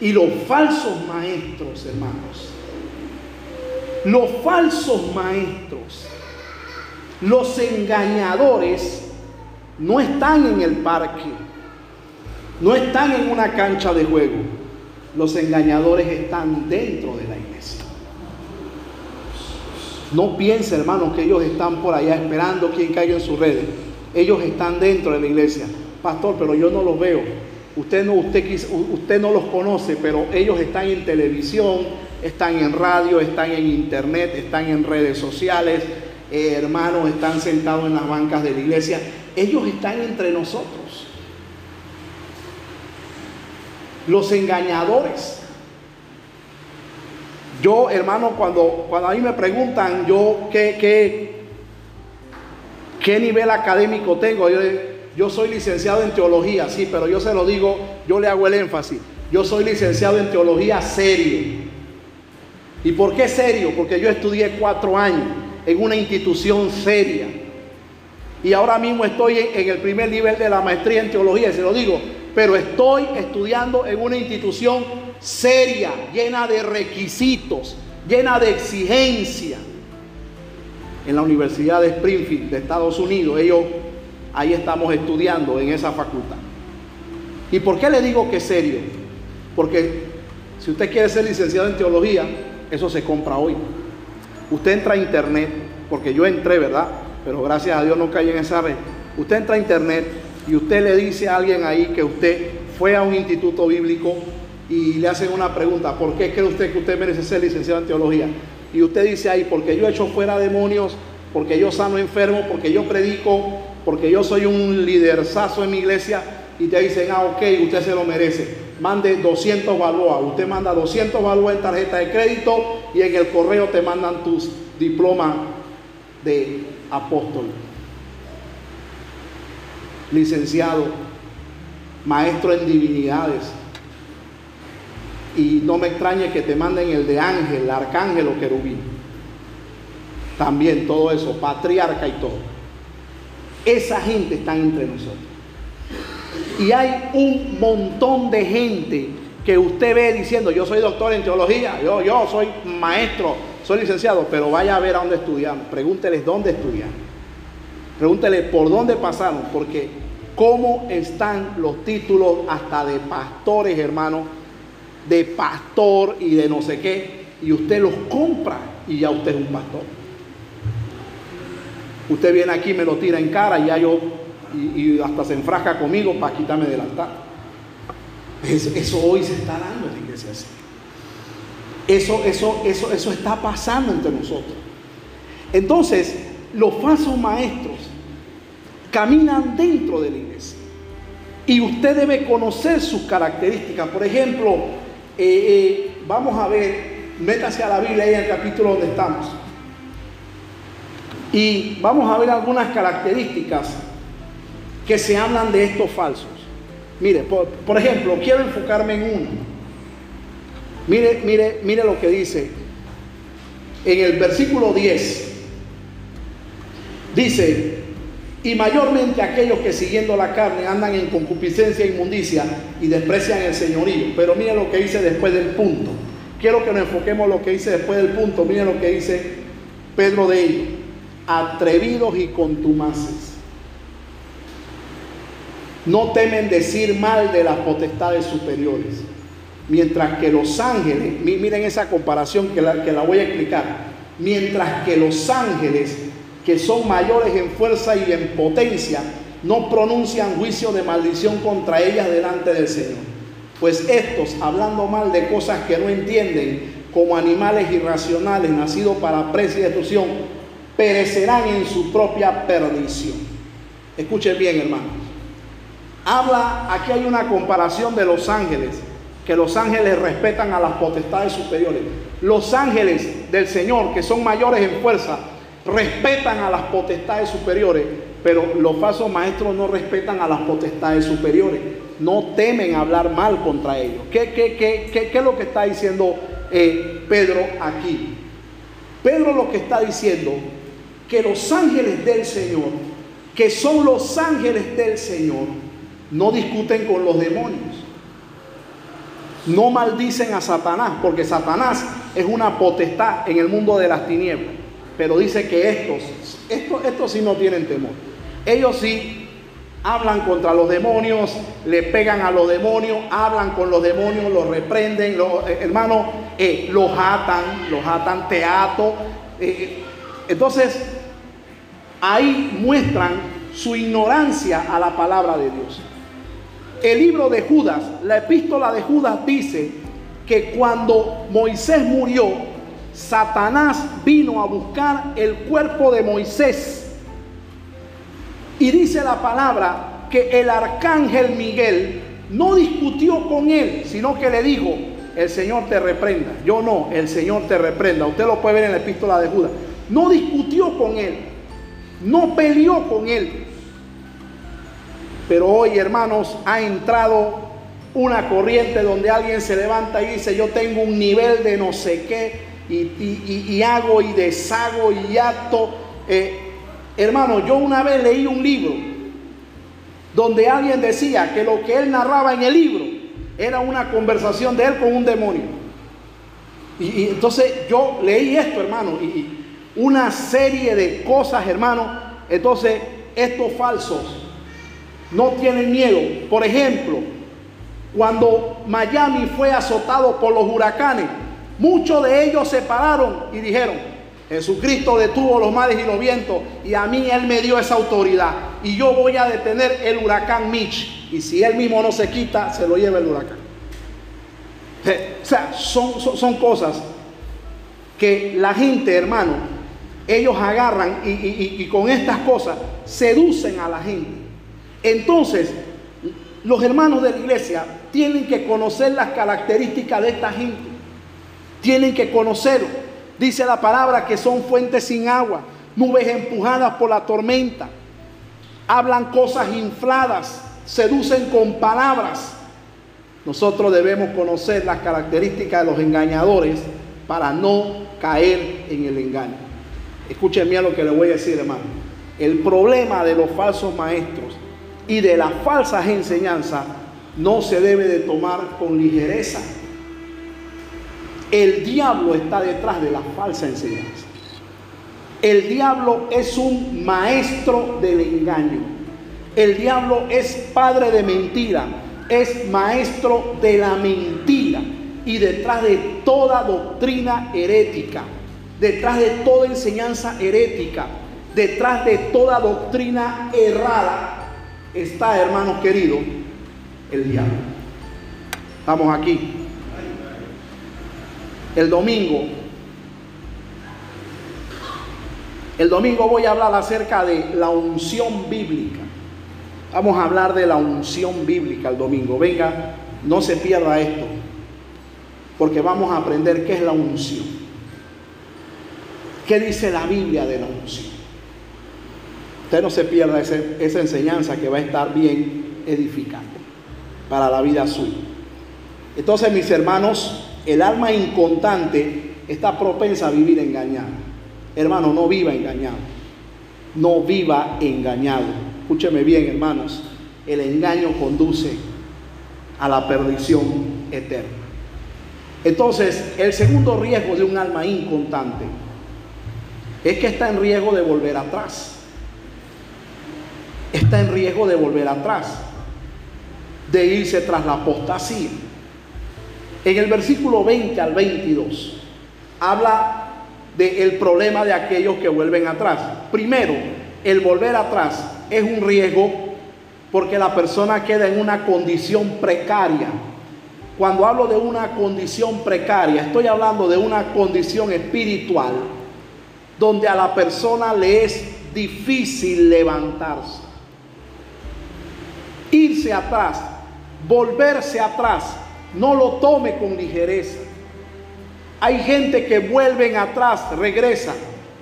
Y los falsos maestros, hermanos, los falsos maestros, los engañadores, no están en el parque no están en una cancha de juego. Los engañadores están dentro de la iglesia. No piense, hermano, que ellos están por allá esperando quien caiga en sus redes. Ellos están dentro de la iglesia. Pastor, pero yo no los veo. Usted no, usted, usted no los conoce, pero ellos están en televisión, están en radio, están en internet, están en redes sociales. Eh, hermanos, están sentados en las bancas de la iglesia. Ellos están entre nosotros. Los engañadores. Yo, hermano, cuando, cuando a mí me preguntan yo qué, qué, qué nivel académico tengo, yo, yo soy licenciado en teología, sí, pero yo se lo digo, yo le hago el énfasis. Yo soy licenciado en teología serio. ¿Y por qué serio? Porque yo estudié cuatro años en una institución seria. Y ahora mismo estoy en, en el primer nivel de la maestría en teología, y se lo digo, pero estoy estudiando en una institución seria, llena de requisitos, llena de exigencia. En la Universidad de Springfield de Estados Unidos, ellos ahí estamos estudiando en esa facultad. ¿Y por qué le digo que es serio? Porque si usted quiere ser licenciado en teología, eso se compra hoy. Usted entra a internet, porque yo entré, ¿verdad? Pero gracias a Dios no caí en esa red. Usted entra a internet y usted le dice a alguien ahí que usted fue a un instituto bíblico y le hacen una pregunta, ¿por qué cree usted que usted merece ser licenciado en teología? Y usted dice ahí, porque yo he hecho fuera demonios, porque yo sano enfermo, porque yo predico, porque yo soy un liderzazo en mi iglesia y te dicen, ah, ok, usted se lo merece. Mande 200 balboas. Usted manda 200 balboas en tarjeta de crédito y en el correo te mandan tus diplomas de apóstol. Licenciado, maestro en divinidades. Y no me extrañe que te manden el de ángel, arcángel o querubín. También todo eso, patriarca y todo. Esa gente está entre nosotros. Y hay un montón de gente que usted ve diciendo, yo soy doctor en teología, yo, yo soy maestro, soy licenciado, pero vaya a ver a dónde estudiaron. Pregúnteles dónde estudiaron. Pregúntele por dónde pasaron, porque cómo están los títulos hasta de pastores, hermanos, de pastor y de no sé qué, y usted los compra y ya usted es un pastor. Usted viene aquí, me lo tira en cara y ya yo, y, hasta se enfrasca conmigo para quitarme del altar. Eso, hoy se está dando en la iglesia. Eso, eso, eso, eso está pasando entre nosotros. Entonces, los falsos maestros caminan dentro de la iglesia. Y usted debe conocer sus características. Por ejemplo, eh, eh, vamos a ver, métase a la Biblia ahí en el capítulo donde estamos. Y vamos a ver algunas características que se hablan de estos falsos. Mire, por, por ejemplo, quiero enfocarme en uno. Mire, mire, mire lo que dice en el versículo 10. Dice, y mayormente aquellos que siguiendo la carne andan en concupiscencia e inmundicia y desprecian el señorío. Pero mire lo que dice después del punto. Quiero que nos enfoquemos lo que dice después del punto. Mire lo que dice Pedro de ellos. Atrevidos y contumaces. No temen decir mal de las potestades superiores. Mientras que los ángeles, miren esa comparación que la, que la voy a explicar. Mientras que los ángeles que son mayores en fuerza y en potencia, no pronuncian juicio de maldición contra ellas delante del Señor. Pues estos, hablando mal de cosas que no entienden, como animales irracionales nacidos para presa y destrucción, perecerán en su propia perdición. Escuchen bien, hermanos. Habla, aquí hay una comparación de los ángeles, que los ángeles respetan a las potestades superiores. Los ángeles del Señor, que son mayores en fuerza, respetan a las potestades superiores, pero los falsos maestros no respetan a las potestades superiores, no temen hablar mal contra ellos. ¿Qué, es lo que está diciendo eh, Pedro aquí? Pedro lo que está diciendo, que los ángeles del Señor, que son los ángeles del Señor, no discuten con los demonios. No maldicen a Satanás, porque Satanás es una potestad en el mundo de las tinieblas. Pero dice que estos, estos, estos sí no tienen temor. Ellos sí hablan contra los demonios, le pegan a los demonios, hablan con los demonios, los reprenden, los, eh, hermanos, eh, los atan, los atan teatro. Eh, entonces, ahí muestran su ignorancia a la palabra de Dios. El libro de Judas, la epístola de Judas dice que cuando Moisés murió, Satanás vino a buscar el cuerpo de Moisés. Y dice la palabra que el arcángel Miguel no discutió con él, sino que le dijo, el Señor te reprenda. Yo no, el Señor te reprenda. Usted lo puede ver en la epístola de Judas. No discutió con él, no peleó con él. Pero hoy, hermanos, ha entrado una corriente donde alguien se levanta y dice, yo tengo un nivel de no sé qué, y, hago y deshago y acto. Eh, hermano, yo una vez leí un libro donde alguien decía que lo que él narraba en el libro era una conversación de él con un demonio. Y, entonces yo leí esto, hermano, y, una serie de cosas, hermano. Entonces, estos falsos no tienen miedo. Por ejemplo, cuando Miami fue azotado por los huracanes, Muchos de ellos se pararon y dijeron, Jesucristo detuvo los mares y los vientos y a mí Él me dio esa autoridad y yo voy a detener el huracán Mitch y si Él mismo no se quita, se lo lleva el huracán. O sea, son, son, son cosas que la gente, hermano, ellos agarran y, y con estas cosas seducen a la gente. Entonces, los hermanos de la iglesia tienen que conocer las características de esta gente. Tienen que conocerlo. Dice la palabra que son fuentes sin agua, nubes empujadas por la tormenta. Hablan cosas infladas, seducen con palabras. Nosotros debemos conocer las características de los engañadores para no caer en el engaño. Escúchenme a lo que le voy a decir, hermano. El problema de los falsos maestros y de las falsas enseñanzas no se debe de tomar con ligereza. El diablo está detrás de la falsa enseñanza. El diablo es un maestro del engaño. El diablo es padre de mentira, es maestro de la mentira. Y detrás de toda doctrina herética, detrás de toda enseñanza herética, detrás de toda doctrina errada, está, hermanos queridos, el diablo. Estamos aquí. El domingo, el domingo voy a hablar acerca de la unción bíblica. Vamos a hablar de la unción bíblica el domingo. Venga, no se pierda esto, porque vamos a aprender qué es la unción. ¿Qué dice la Biblia de la unción? Usted no se pierda esa enseñanza que va a estar bien edificante para la vida suya. Entonces, mis hermanos, el alma incontante está propensa a vivir engañada. Hermano, no viva engañado. No viva engañado. Escúcheme bien, hermanos. El engaño conduce a la perdición eterna. Entonces, el segundo riesgo de un alma incontante es que está en riesgo de volver atrás. Está en riesgo de volver atrás de irse tras la apostasía. En el versículo 20 al 22 habla del problema de aquellos que vuelven atrás. Primero, el volver atrás es un riesgo porque la persona queda en una condición precaria. Cuando hablo de una condición precaria, estoy hablando de una condición espiritual donde a la persona le es difícil levantarse. Irse atrás volverse atrás. No lo tome con ligereza. Hay gente que vuelven atrás, regresan,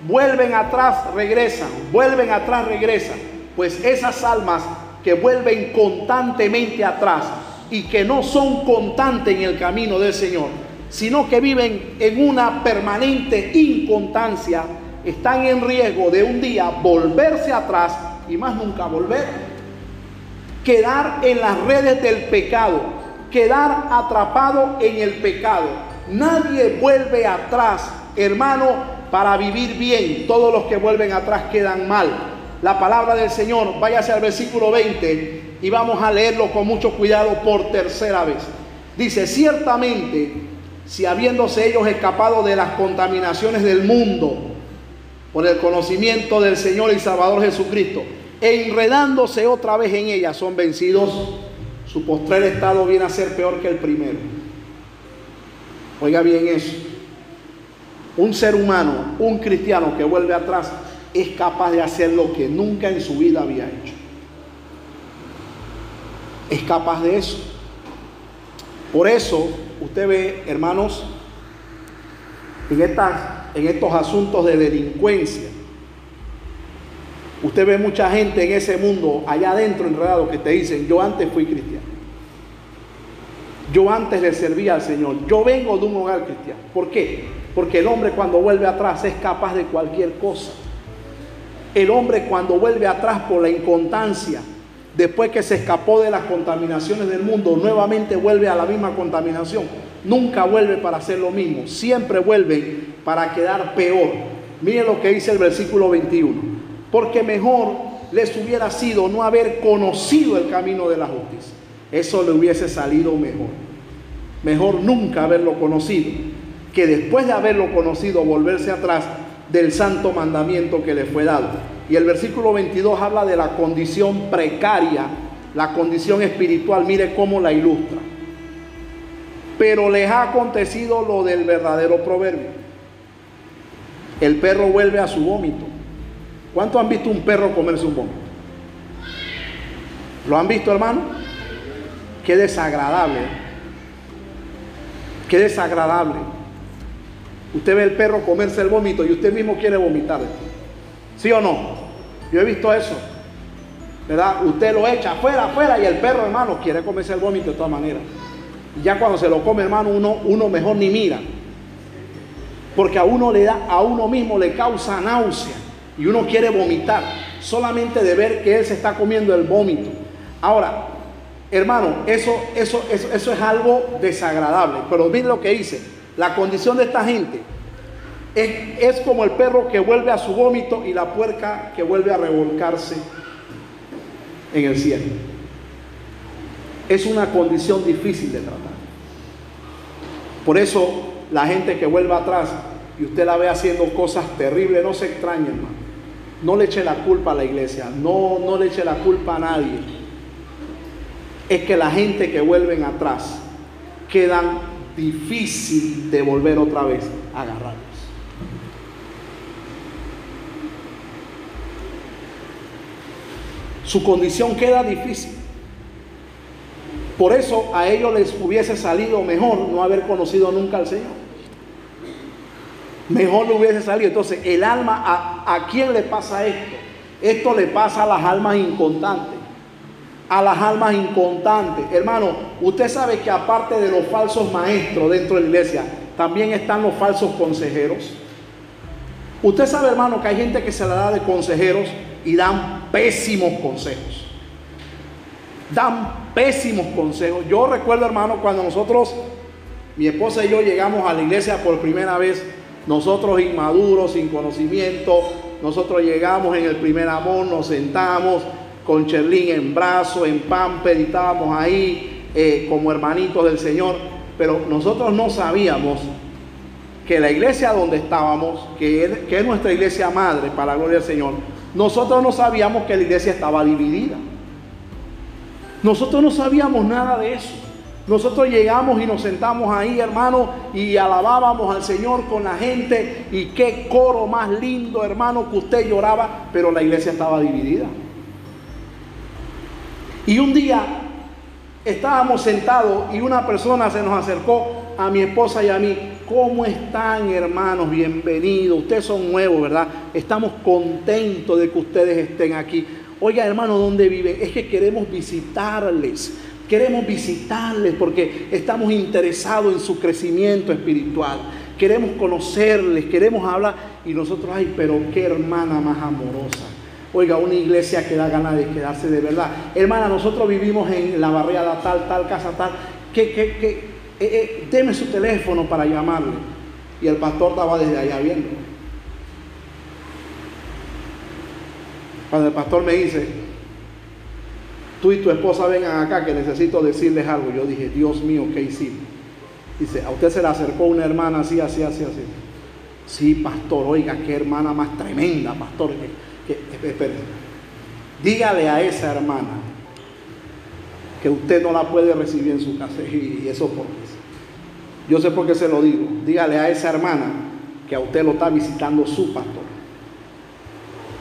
vuelven atrás, regresan, vuelven atrás, regresan. Pues esas almas que vuelven constantemente atrás y que no son constantes en el camino del Señor, sino que viven en una permanente inconstancia, están en riesgo de un día volverse atrás y más nunca volver quedar en las redes del pecado, quedar atrapado en el pecado. Nadie vuelve atrás, hermano, para vivir bien. Todos los que vuelven atrás quedan mal. La palabra del Señor, váyase al versículo 20 y vamos a leerlo con mucho cuidado por tercera vez. Dice, ciertamente, si habiéndose ellos escapado de las contaminaciones del mundo por el conocimiento del Señor y Salvador Jesucristo, enredándose otra vez en ella, son vencidos. Su postrer estado viene a ser peor que el primero. Oiga bien eso. Un ser humano, un cristiano que vuelve atrás, es capaz de hacer lo que nunca en su vida había hecho. Es capaz de eso. Por eso, usted ve, hermanos, en, estas, en estos asuntos de delincuencia, Usted ve mucha gente en ese mundo, allá adentro enredado, que te dicen, yo antes fui cristiano. Yo antes le servía al Señor. Yo vengo de un hogar cristiano. ¿Por qué? Porque el hombre cuando vuelve atrás es capaz de cualquier cosa. El hombre cuando vuelve atrás por la inconstancia, después que se escapó de las contaminaciones del mundo, nuevamente vuelve a la misma contaminación. Nunca vuelve para hacer lo mismo. Siempre vuelve para quedar peor. Miren lo que dice el versículo 21 porque mejor les hubiera sido no haber conocido el camino de la justicia. Eso le hubiese salido mejor. Mejor nunca haberlo conocido, que después de haberlo conocido volverse atrás del santo mandamiento que le fue dado. Y el versículo 22 habla de la condición precaria, la condición espiritual, mire cómo la ilustra. Pero les ha acontecido lo del verdadero proverbio el perro vuelve a su vómito. ¿Cuántos han visto un perro comerse un vómito? ¿Lo han visto, hermano? Qué desagradable. Qué desagradable. Usted ve el perro comerse el vómito y usted mismo quiere vomitar. ¿Sí o no? Yo he visto eso. ¿Verdad? Usted lo echa afuera, afuera y el perro, hermano, quiere comerse el vómito de todas maneras. Y ya cuando se lo come, hermano, uno, uno mejor ni mira. Porque a uno le da, a uno mismo le causa náusea y uno quiere vomitar solamente de ver que él se está comiendo el vómito. Ahora, hermano, eso, eso, eso, eso es algo desagradable. Pero miren lo que dice. La condición de esta gente es, es como el perro que vuelve a su vómito y la puerca que vuelve a revolcarse en el cielo. Es una condición difícil de tratar. Por eso la gente que vuelve atrás y usted la ve haciendo cosas terribles, no se extrañe, hermano. No le eche la culpa a la iglesia, no, no le eche la culpa a nadie. Es que la gente que vuelven atrás quedan difícil de volver otra vez a agarrarlos. Su condición queda difícil. Por eso a ellos les hubiese salido mejor no haber conocido nunca al Señor. Mejor le hubiese salido. Entonces, el alma, ¿a, ¿a quién le pasa esto? Esto le pasa a las almas incontantes. A las almas incontantes. Hermano, usted sabe que aparte de los falsos maestros dentro de la iglesia, también están los falsos consejeros. Usted sabe, hermano, que hay gente que se la da de consejeros y dan pésimos consejos. Dan pésimos consejos. Yo recuerdo, hermano, cuando nosotros, mi esposa y yo llegamos a la iglesia por primera vez, nosotros inmaduros, sin conocimiento, nosotros llegamos en el primer amor, nos sentamos con Cherlín en brazo, en pamper, y estábamos ahí eh, como hermanitos del Señor, pero nosotros no sabíamos que la iglesia donde estábamos, que es, que es nuestra iglesia madre, para la gloria del Señor, nosotros no sabíamos que la iglesia estaba dividida. Nosotros no sabíamos nada de eso. Nosotros llegamos y nos sentamos ahí, hermano, y alabábamos al Señor con la gente. Y qué coro más lindo, hermano, que usted lloraba, pero la iglesia estaba dividida. Y un día estábamos sentados y una persona se nos acercó a mi esposa y a mí. ¿Cómo están, hermanos? Bienvenidos. Ustedes son nuevos, ¿verdad? Estamos contentos de que ustedes estén aquí. Oiga, hermano, ¿dónde viven? Es que queremos visitarles. Queremos visitarles porque estamos interesados en su crecimiento espiritual. Queremos conocerles, queremos hablar. Y nosotros, ay, pero qué hermana más amorosa. Oiga, una iglesia que da ganas de quedarse de verdad. Hermana, nosotros vivimos en la barriada tal, tal, casa tal. Que, que, que, eh, eh, deme su teléfono para llamarle. Y el pastor estaba desde allá viendo. Cuando el pastor me dice, tú y tu esposa vengan acá que necesito decirles algo. Yo dije, Dios mío, ¿qué hiciste? Dice, a usted se le acercó una hermana así, así, así, así. Sí, pastor, oiga, qué hermana más tremenda, pastor. Que, que. Dígale a esa hermana que usted no la puede recibir en su casa. Y eso por qué. Yo sé por qué se lo digo. Dígale a esa hermana que a usted lo está visitando su pastor.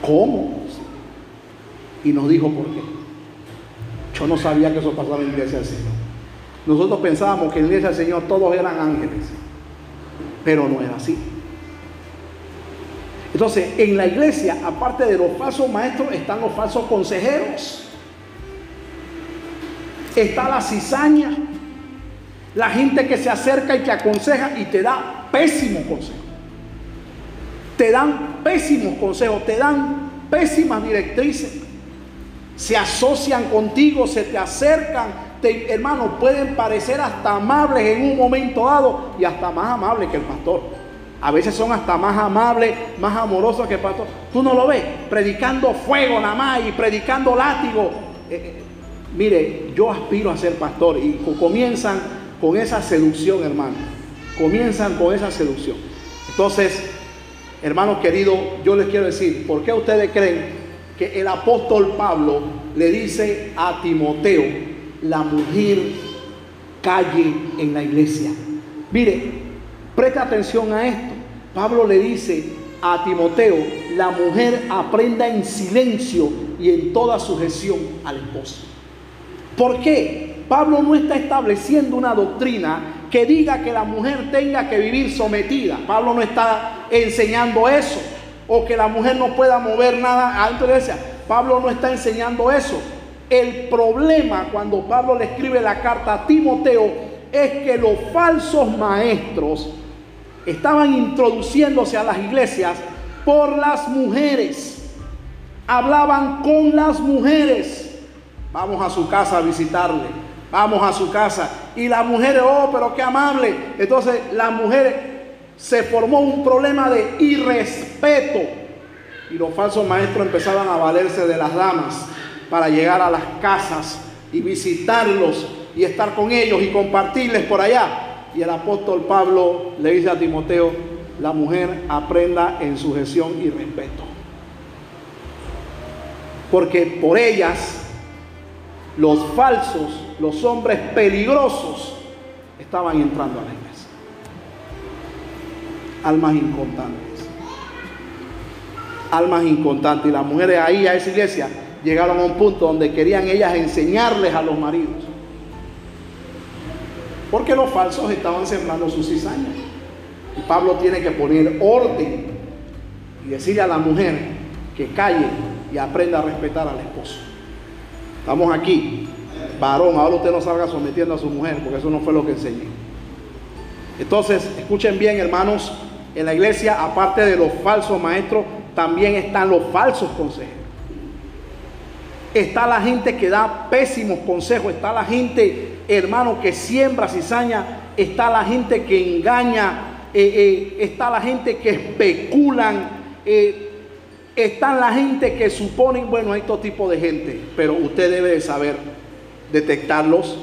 ¿Cómo? Y nos dijo por qué. Yo no sabía que eso pasaba en la iglesia del Señor. Nosotros pensábamos que en la iglesia del Señor todos eran ángeles, pero no era así. Entonces, en la iglesia, aparte de los falsos maestros, están los falsos consejeros. Está la cizaña, la gente que se acerca y que aconseja y te da pésimos consejos. Te dan pésimos consejos, te dan pésimas directrices se asocian contigo, se te acercan, te, hermano, pueden parecer hasta amables en un momento dado y hasta más amables que el pastor. A veces son hasta más amables, más amorosos que el pastor. Tú no lo ves, predicando fuego nada más y predicando látigo. Eh, eh, mire, yo aspiro a ser pastor y comienzan con esa seducción, hermano. Comienzan con esa seducción. Entonces, hermanos queridos, yo les quiero decir, ¿por qué ustedes creen que el apóstol Pablo le dice a Timoteo, la mujer calle en la iglesia. Mire, presta atención a esto. Pablo le dice a Timoteo, la mujer aprenda en silencio y en toda sujeción al esposo. ¿Por qué? Pablo no está estableciendo una doctrina que diga que la mujer tenga que vivir sometida. Pablo no está enseñando eso. O que la mujer no pueda mover nada a la iglesia. Pablo no está enseñando eso. El problema cuando Pablo le escribe la carta a Timoteo es que los falsos maestros estaban introduciéndose a las iglesias por las mujeres. Hablaban con las mujeres. Vamos a su casa a visitarle. Vamos a su casa. Y las mujeres, oh, pero qué amable. Entonces las mujeres se formó un problema de irrespeto. Y los falsos maestros empezaban a valerse de las damas para llegar a las casas y visitarlos y estar con ellos y compartirles por allá. Y el apóstol Pablo le dice a Timoteo, la mujer aprenda en sujeción y respeto. Porque por ellas los falsos, los hombres peligrosos, estaban entrando a la iglesia. Almas incontantes. Almas incontantes. Y las mujeres ahí a esa iglesia llegaron a un punto donde querían ellas enseñarles a los maridos porque los falsos estaban sembrando sus cizañas. Y Pablo tiene que poner orden y decirle a la mujer que calle y aprenda a respetar al esposo. Estamos aquí. Varón, ahora usted no salga sometiendo a su mujer, porque eso no fue lo que enseñé. Entonces, escuchen bien, hermanos, en la iglesia, aparte de los falsos maestros, también están los falsos consejeros. Está la gente que da pésimos consejos, está la gente hermano, que siembra cizaña, está la gente que engaña, eh, eh, está la gente que especulan, eh, está la gente que suponen, bueno, hay todo tipo de gente, pero usted debe de saber detectarlos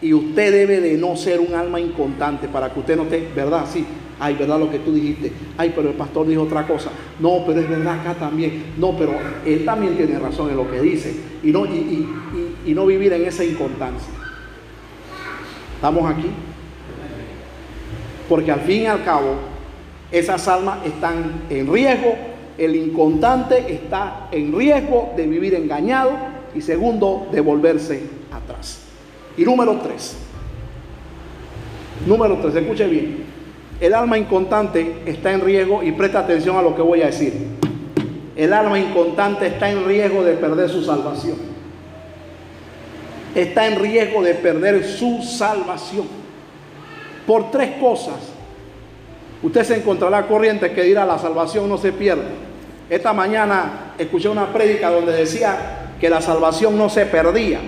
y usted debe de no ser un alma incontante para que usted no esté, ¿verdad? Sí, ay, ¿verdad lo que tú dijiste? Ay, pero el pastor dijo otra cosa. No, pero es verdad acá también. No, pero él también tiene razón en lo que dice. Y no, y no vivir en esa inconstancia. ¿Estamos aquí? Porque al fin y al cabo, esas almas están en riesgo, el incontante está en riesgo de vivir engañado y segundo, de volverse atrás. Y número tres, número tres, escuche bien, el alma incontante está en riesgo y presta atención a lo que voy a decir. El alma incontante está en riesgo de perder su salvación está en riesgo de perder su salvación. Por tres cosas. Usted se encontrará corriente que dirá la salvación no se pierde. Esta mañana escuché una prédica donde decía que la salvación no se perdía,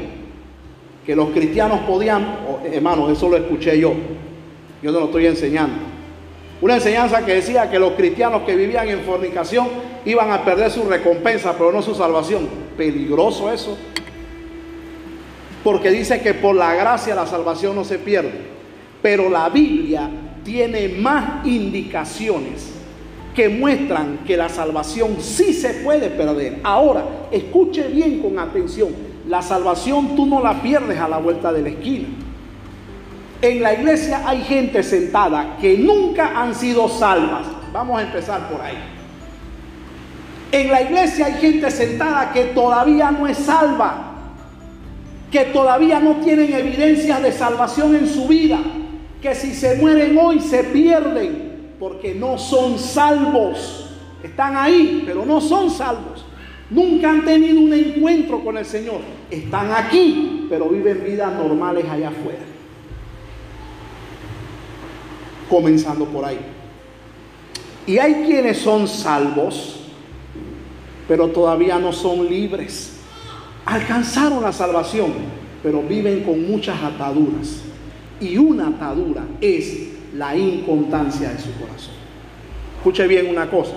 que los cristianos podían, oh, hermanos, eso lo escuché yo, yo no lo estoy enseñando. Una enseñanza que decía que los cristianos que vivían en fornicación iban a perder su recompensa, pero no su salvación. Peligroso eso porque dice que por la gracia la salvación no se pierde. Pero la Biblia tiene más indicaciones que muestran que la salvación sí se puede perder. Ahora, escuche bien con atención. La salvación tú no la pierdes a la vuelta de la esquina. En la iglesia hay gente sentada que nunca han sido salvas. Vamos a empezar por ahí. En la iglesia hay gente sentada que todavía no es salva que todavía no tienen evidencias de salvación en su vida, que si se mueren hoy se pierden porque no son salvos. Están ahí, pero no son salvos. Nunca han tenido un encuentro con el Señor. Están aquí, pero viven vidas normales allá afuera. Comenzando por ahí. Y hay quienes son salvos, pero todavía no son libres alcanzaron la salvación, pero viven con muchas ataduras. Y una atadura es la inconstancia de su corazón. Escuche bien una cosa.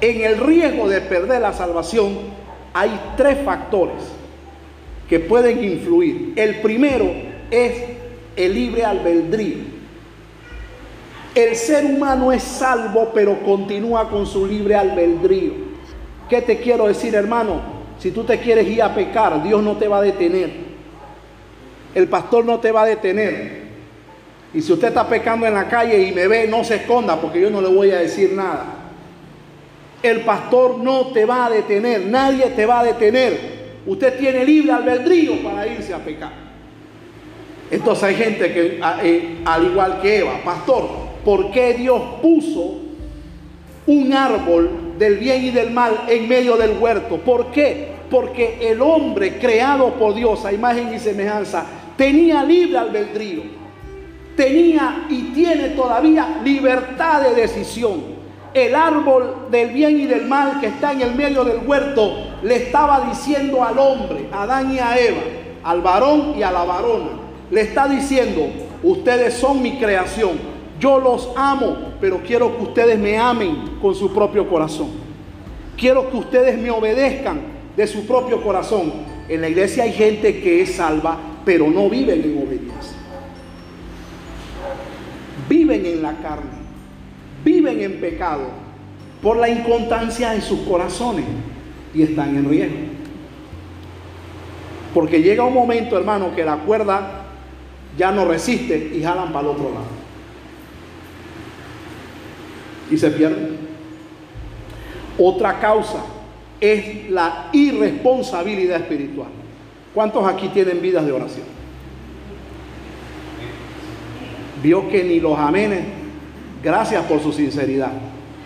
En el riesgo de perder la salvación hay tres factores que pueden influir. El primero es el libre albedrío. El ser humano es salvo, pero continúa con su libre albedrío. ¿Qué te quiero decir, hermano? Si tú te quieres ir a pecar, Dios no te va a detener. El pastor no te va a detener. Y si usted está pecando en la calle y me ve, no se esconda porque yo no le voy a decir nada. El pastor no te va a detener, nadie te va a detener. Usted tiene libre albedrío para irse a pecar. Entonces hay gente que, eh, al igual que Eva, pastor, ¿por qué Dios puso un árbol del bien y del mal en medio del huerto? ¿Por qué? Porque el hombre creado por Dios a imagen y semejanza tenía libre albedrío, tenía y tiene todavía libertad de decisión. El árbol del bien y del mal que está en el medio del huerto le estaba diciendo al hombre, a Adán y a Eva, al varón y a la varona, le está diciendo, ustedes son mi creación, yo los amo, pero quiero que ustedes me amen con su propio corazón. Quiero que ustedes me obedezcan de su propio corazón. En la iglesia hay gente que es salva, pero no viven en obediencia. Viven en la carne, viven en pecado por la inconstancia en sus corazones y están en riesgo. Porque llega un momento, hermano, que la cuerda ya no resiste y jalan para el otro lado. Y se pierden. Otra causa es la irresponsabilidad espiritual. ¿Cuántos aquí tienen vidas de oración? Vio que ni los amenes, gracias por su sinceridad.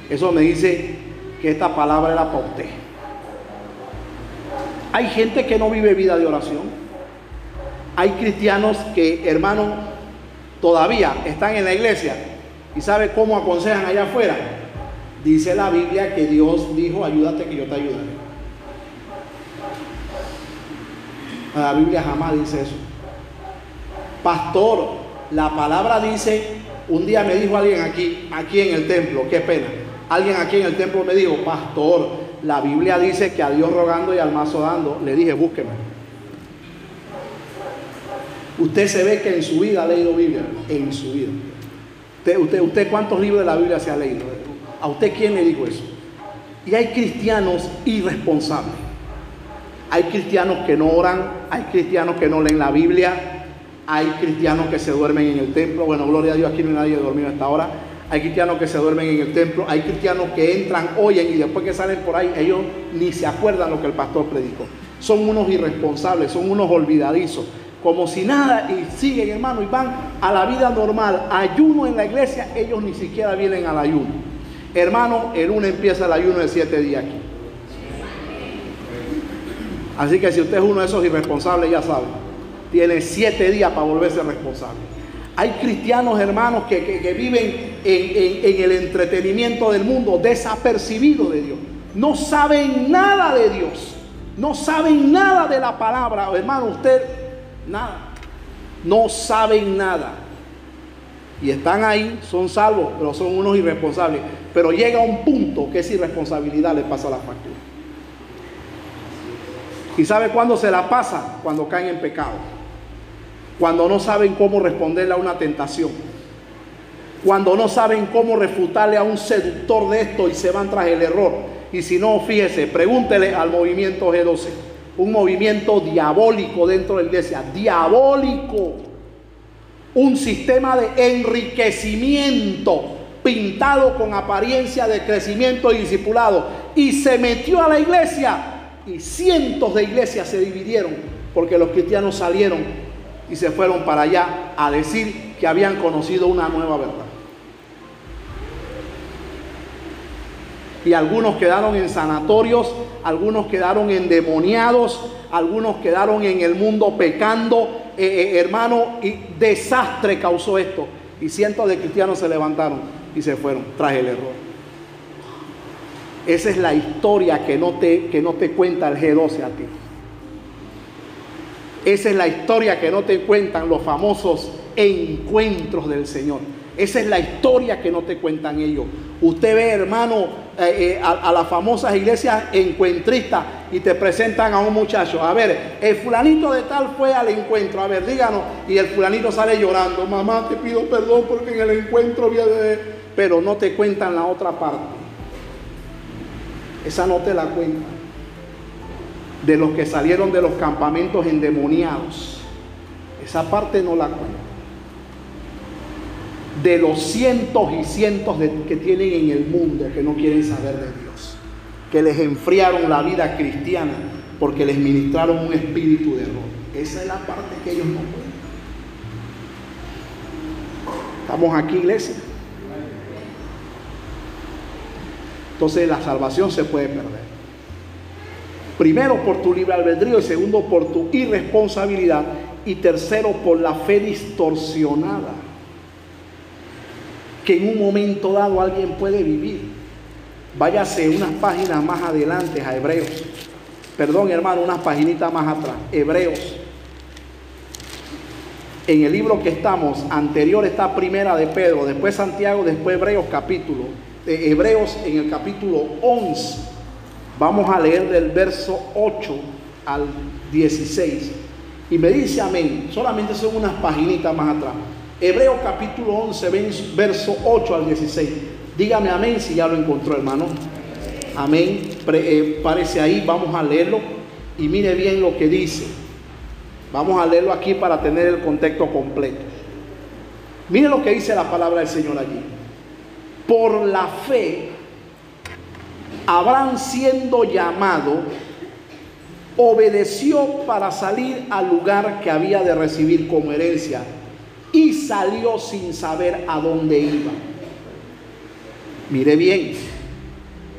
Eso me dice que esta palabra era para usted. Hay gente que no vive vida de oración. Hay cristianos que, hermano, todavía están en la iglesia y sabe cómo aconsejan allá afuera. Dice la Biblia que Dios dijo, ayúdate que yo te ayudaré. La Biblia jamás dice eso. Pastor, la palabra dice, un día me dijo alguien aquí, aquí en el templo, qué pena. Alguien aquí en el templo me dijo, pastor, la Biblia dice que a Dios rogando y al mazo dando. Le dije, búsqueme. Usted se ve que en su vida ha leído Biblia, en su vida. Usted, cuántos libros de la Biblia se ha leído? ¿A usted quién le dijo eso? Y hay cristianos irresponsables. Hay cristianos que no oran, hay cristianos que no leen la Biblia, hay cristianos que se duermen en el templo. Bueno, gloria a Dios, aquí no hay nadie dormido hasta ahora. Hay cristianos que se duermen en el templo, hay cristianos que entran, oyen y después que salen por ahí, ellos ni se acuerdan lo que el pastor predicó. Son unos irresponsables, son unos olvidadizos como si nada y siguen hermano y van a la vida normal. Ayuno en la iglesia, ellos ni siquiera vienen al ayuno. Hermano, el lunes empieza el ayuno de siete días aquí. Así que si usted es uno de esos irresponsables, ya sabe, tiene siete días para volverse responsable. Hay cristianos, hermanos, que, viven en, en el entretenimiento del mundo, desapercibidos de Dios. No saben nada de Dios. No saben nada de la palabra. Hermano, usted Nada. No saben nada. Y están ahí, son salvos, pero son unos irresponsables. Pero llega un punto que esa irresponsabilidad les pasa la factura. ¿Y sabe cuándo se la pasa? Cuando caen en pecado. Cuando no saben cómo responderle a una tentación. Cuando no saben cómo refutarle a un seductor de esto y se van tras el error. Y si no, fíjese, pregúntele al movimiento G12 un movimiento diabólico dentro de la iglesia, diabólico, un sistema de enriquecimiento pintado con apariencia de crecimiento y discipulado, y se metió a la iglesia y cientos de iglesias se dividieron porque los cristianos salieron y se fueron para allá a decir que habían conocido una nueva verdad. Y algunos quedaron en sanatorios, algunos quedaron endemoniados, algunos quedaron en el mundo pecando. Eh, eh, hermano, y desastre causó esto. Y cientos de cristianos se levantaron y se fueron tras el error. Esa es la historia que no te, que no te cuenta el G12 a ti. Esa es la historia que no te cuentan los famosos encuentros del Señor. Esa es la historia que no te cuentan ellos. Usted ve, hermano, eh, eh, a, las famosas iglesias encuentristas y te presentan a un muchacho. A ver, el fulanito de tal fue al encuentro. A ver, díganos. Y el fulanito sale llorando. Mamá, te pido perdón porque en el encuentro de... Pero no te cuentan la otra parte. Esa no te la cuentan. De los que salieron de los campamentos endemoniados. Esa parte no la cuentan de los cientos y cientos que tienen en el mundo que no quieren saber de Dios. que les enfriaron la vida cristiana porque les ministraron un espíritu de error. Esa es la parte que ellos no pueden. Estamos aquí, iglesia. Entonces la salvación se puede perder. Primero por tu libre albedrío y segundo por tu irresponsabilidad y tercero por la fe distorsionada que en un momento dado alguien puede vivir. Váyase unas páginas más adelante a Hebreos. Perdón, hermano, unas paginitas más atrás. Hebreos. En el libro que estamos, anterior está Primera de Pedro, después Santiago, después Hebreos capítulo. De Hebreos en el capítulo 11. Vamos a leer del verso 8 al 16. Y me dice amén. Solamente son unas paginitas más atrás. Hebreo capítulo 11, verso 8 al 16. Dígame amén si ya lo encontró, hermano. Amén. Eh, parece ahí, vamos a leerlo y mire bien lo que dice. Vamos a leerlo aquí para tener el contexto completo. Mire lo que dice la palabra del Señor allí. Por la fe, Abraham siendo llamado, obedeció para salir al lugar que había de recibir como herencia y salió sin saber a dónde iba. Mire bien,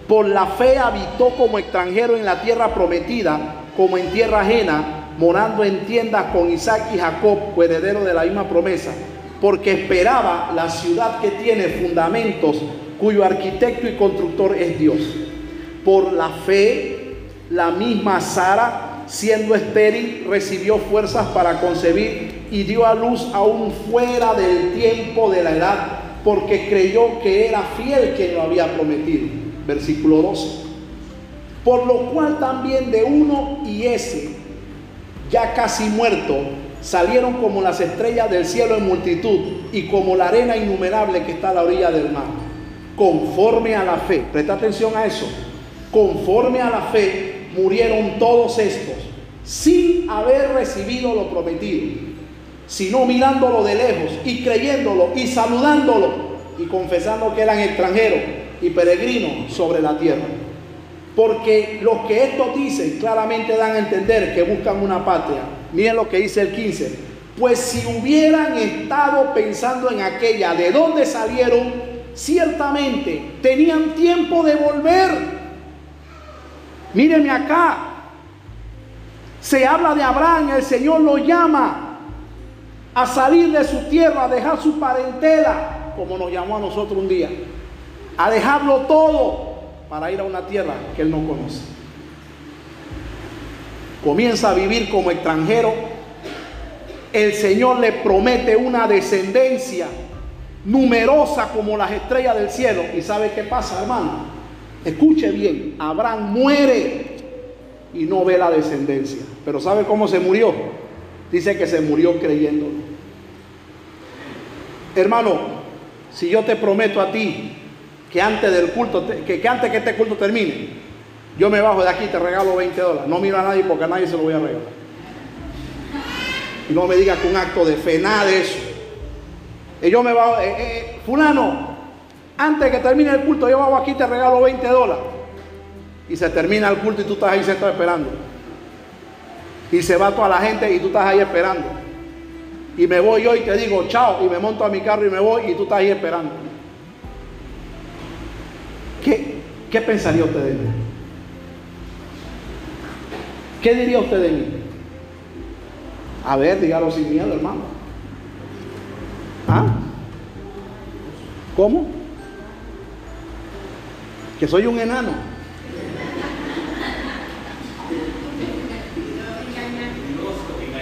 por la fe habitó como extranjero en la tierra prometida, como en tierra ajena, morando en tiendas con Isaac y Jacob, heredero de la misma promesa, porque esperaba la ciudad que tiene fundamentos, cuyo arquitecto y constructor es Dios. Por la fe, la misma Sara, siendo estéril, recibió fuerzas para concebir y dio a luz aún fuera del tiempo de la edad, porque creyó que era fiel quien lo había prometido. Versículo 12. Por lo cual también de uno y ese, ya casi muerto, salieron como las estrellas del cielo en multitud y como la arena innumerable que está a la orilla del mar. Conforme a la fe, presta atención a eso, conforme a la fe murieron todos estos sin haber recibido lo prometido sino mirándolo de lejos y creyéndolo y saludándolo y confesando que eran extranjeros y peregrinos sobre la tierra. Porque los que esto dicen claramente dan a entender que buscan una patria. Miren lo que dice el 15. Pues si hubieran estado pensando en aquella de dónde salieron, ciertamente tenían tiempo de volver. Mírenme acá. Se habla de Abraham, el Señor lo llama a salir de su tierra, a dejar su parentela, como nos llamó a nosotros un día, a dejarlo todo para ir a una tierra que él no conoce. Comienza a vivir como extranjero. El Señor le promete una descendencia numerosa como las estrellas del cielo. ¿Y sabe qué pasa, hermano? Escuche bien, Abraham muere y no ve la descendencia. Pero ¿sabe cómo se murió? Dice que se murió creyendo. Hermano, si yo te prometo a ti que antes del culto, que, antes que este culto termine, yo me bajo de aquí y te regalo 20 dólares. No miro a nadie porque a nadie se lo voy a regalar. Y no me digas que un acto de fe, nada de eso. Y yo me bajo, eh, eh, fulano, antes que termine el culto, yo bajo aquí y te regalo 20 dólares. Y se termina el culto y tú estás ahí sentado esperando. Y se va toda la gente y tú estás ahí esperando. Y me voy yo y te digo chao y me monto a mi carro y me voy y tú estás ahí esperando. ¿Qué, qué pensaría usted de mí? ¿Qué diría usted de mí? A ver, dígalo sin miedo, hermano. ¿Ah? ¿Cómo? Que soy un enano.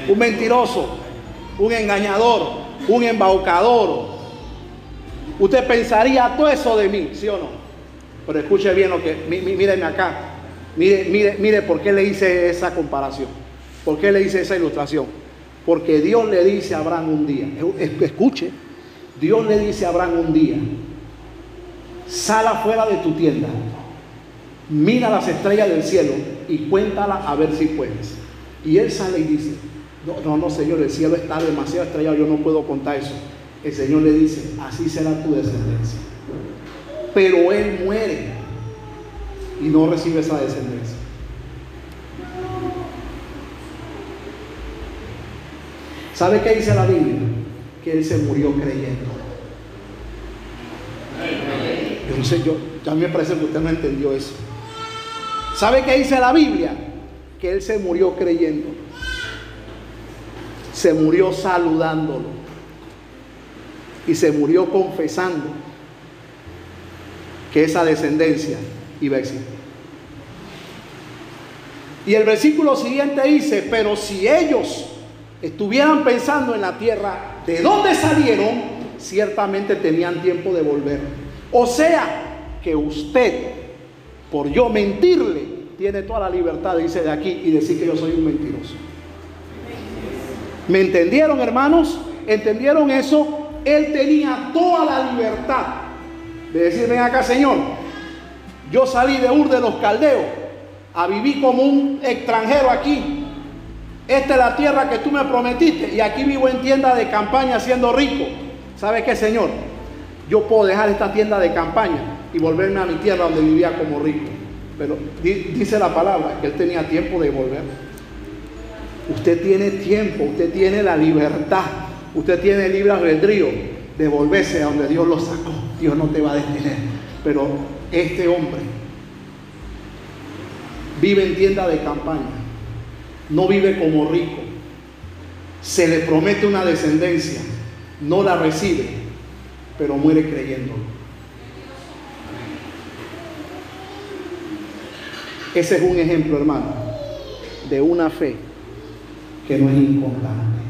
Un mentiroso, un engañador, un embaucador. Usted pensaría todo eso de mí, ¿sí o no? Pero escuche bien lo que, míreme acá, mire, mire, mire por qué le hice esa comparación, por qué le hice esa ilustración. Porque Dios le dice a Abraham un día, escuche, Dios le dice a Abraham un día, sal afuera de tu tienda, mira las estrellas del cielo y cuéntala a ver si puedes. Y él sale y dice, no, no, no, Señor, el cielo está demasiado estrellado, yo no puedo contar eso. El Señor le dice, así será tu descendencia. Pero él muere. y no recibe esa descendencia. ¿Sabe qué dice la Biblia? Que él se murió creyendo. Yo no sé, yo, ya me parece que usted no entendió eso. ¿Sabe qué dice la Biblia? Que él se murió creyendo. Se murió saludándolo. Y se murió confesando que esa descendencia iba a existir. Y el versículo siguiente dice, pero si ellos estuvieran pensando en la tierra de dónde salieron, ciertamente tenían tiempo de volver. O sea, que usted, por yo mentirle, tiene toda la libertad de irse de aquí y decir que yo soy un mentiroso. ¿Me entendieron, hermanos? ¿Entendieron eso? Él tenía toda la libertad de decir, ven acá, Señor, yo salí de Ur de los Caldeos a vivir como un extranjero aquí. Esta es la tierra que tú me prometiste y aquí vivo en tienda de campaña siendo rico. ¿Sabe qué, Señor? Yo puedo dejar esta tienda de campaña y volverme a mi tierra donde vivía como rico. Pero dice la palabra que él tenía tiempo de volver. Usted tiene tiempo, usted tiene la libertad, usted tiene libre albedrío de volverse a donde Dios lo sacó. Dios no te va a detener. Pero este hombre vive en tienda de campaña, no vive como rico, se le promete una descendencia, no la recibe, pero muere creyéndolo. Ese es un ejemplo, hermano, de una fe que no es inconstante.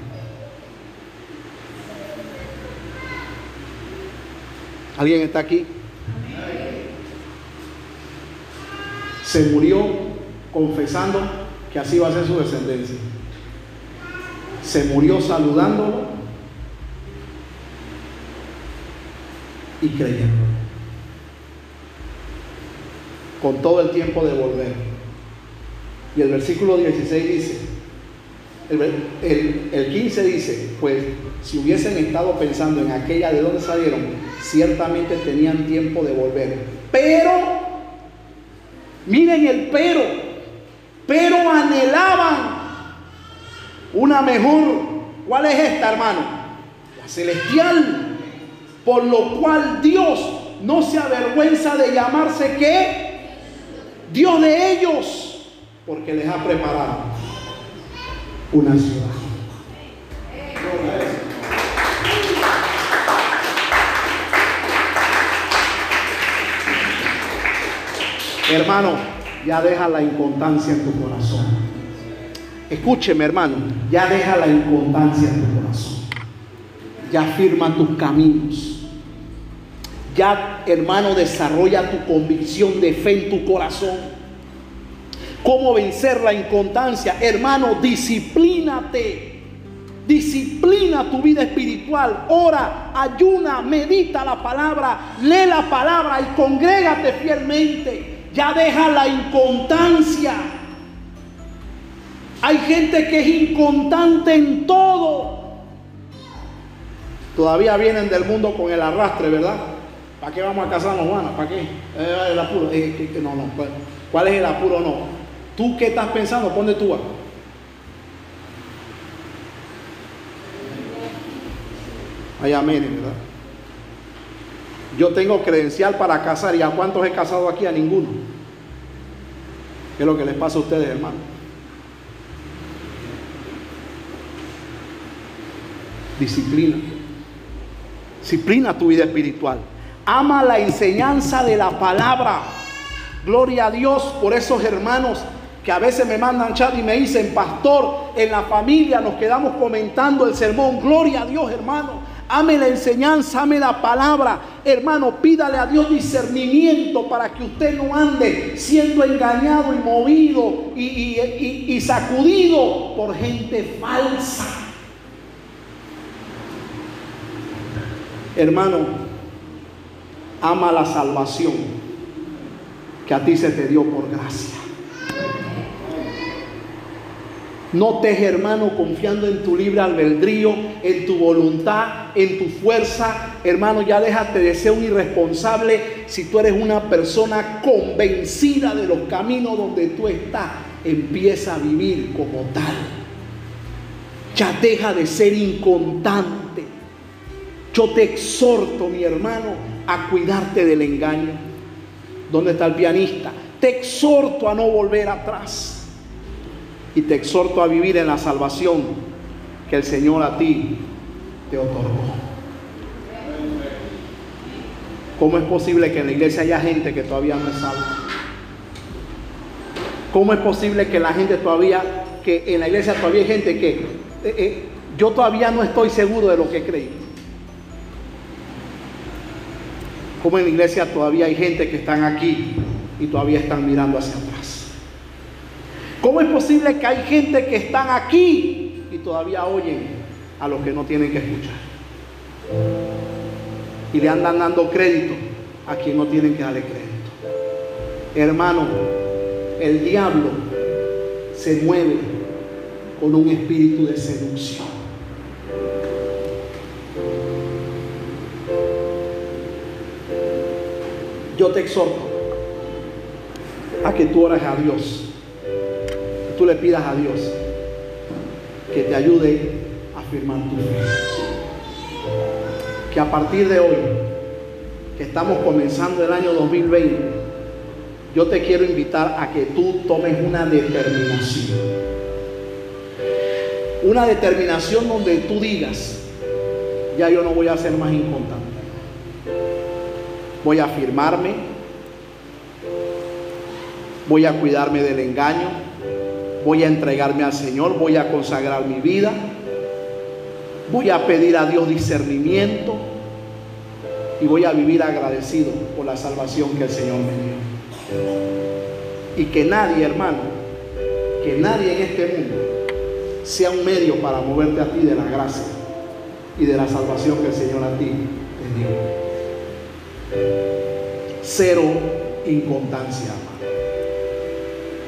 ¿Alguien está aquí? Se murió confesando que así va a ser su descendencia. Se murió saludándolo y creyendo con todo el tiempo de volver. Y el versículo 16 dice, el, 15 dice, pues si hubiesen estado pensando en aquella de donde salieron, ciertamente tenían tiempo de volver. Pero, miren el pero, pero anhelaban una mejor. ¿Cuál es esta, hermano? La celestial. Por lo cual Dios no se avergüenza de llamarse que Dios de ellos, porque les ha preparado una ciudad. Hermano, ya deja la inconstancia en tu corazón. Escúcheme, hermano, ya deja la inconstancia en tu corazón. Ya firma tus caminos. Ya, hermano, desarrolla tu convicción de fe en tu corazón. ¿Cómo vencer la inconstancia? Hermano, disciplínate. Disciplina tu vida espiritual. Ora, ayuna, medita la palabra, lee la palabra y congrégate fielmente. Ya deja la inconstancia. Hay gente que es inconstante en todo. Todavía vienen del mundo con el arrastre, ¿verdad? ¿Para qué vamos a casarnos, Juana? ¿Para qué? Eh, el apuro. Eh, no, no. ¿Cuál es el apuro? No. ¿Tú qué estás pensando? ¿Dónde tú vas? Ay, amén, ¿verdad? Yo tengo credencial para casar. ¿Y a cuántos he casado aquí? A ninguno. ¿Qué es lo que les pasa a ustedes, hermano? Disciplina. Disciplina tu vida espiritual. Ama la enseñanza de la palabra. Gloria a Dios por esos hermanos que a veces me mandan chat y me dicen, pastor, en la familia nos quedamos comentando el sermón. Gloria a Dios, hermano. Ame la enseñanza, ame la palabra. Hermano, pídale a Dios discernimiento para que usted no ande siendo engañado y movido y, y sacudido por gente falsa. Hermano, ama la salvación que a ti se te dio por gracia. No te hermano, confiando en tu libre albedrío, en tu voluntad, en tu fuerza. Hermano, ya déjate de ser un irresponsable si tú eres una persona convencida de los caminos donde tú estás. Empieza a vivir como tal. Ya deja de ser inconstante. Yo te exhorto, mi hermano, a cuidarte del engaño. ¿Dónde está el pianista? Te exhorto a no volver atrás y te exhorto a vivir en la salvación que el Señor a ti te otorgó. ¿Cómo es posible que en la iglesia haya gente que todavía no es salva? ¿Cómo es posible que la gente todavía, que en la iglesia todavía hay gente que eh, eh, yo todavía no estoy seguro de lo que creí? ¿Cómo en la iglesia todavía hay gente que están aquí y todavía están mirando hacia atrás? ¿Cómo es posible que hay gente que están aquí y todavía oyen a los que no tienen que escuchar? Y le andan dando crédito a quien no tienen que darle crédito. Hermano, el diablo se mueve con un espíritu de seducción. Yo te exhorto a que tú ores a Dios tú le pidas a Dios que te ayude a firmar tu fe. Que a partir de hoy, que estamos comenzando el año 2020, yo te quiero invitar a que tú tomes una determinación. Una determinación donde tú digas, ya yo no voy a ser más inconstante. Voy a firmarme, voy a cuidarme del engaño, voy a entregarme al Señor, voy a consagrar mi vida, voy a pedir a Dios discernimiento y voy a vivir agradecido por la salvación que el Señor me dio. Y que nadie, hermano, que nadie en este mundo sea un medio para moverte a ti de la gracia y de la salvación que el Señor a ti te dio. Cero inconstancia.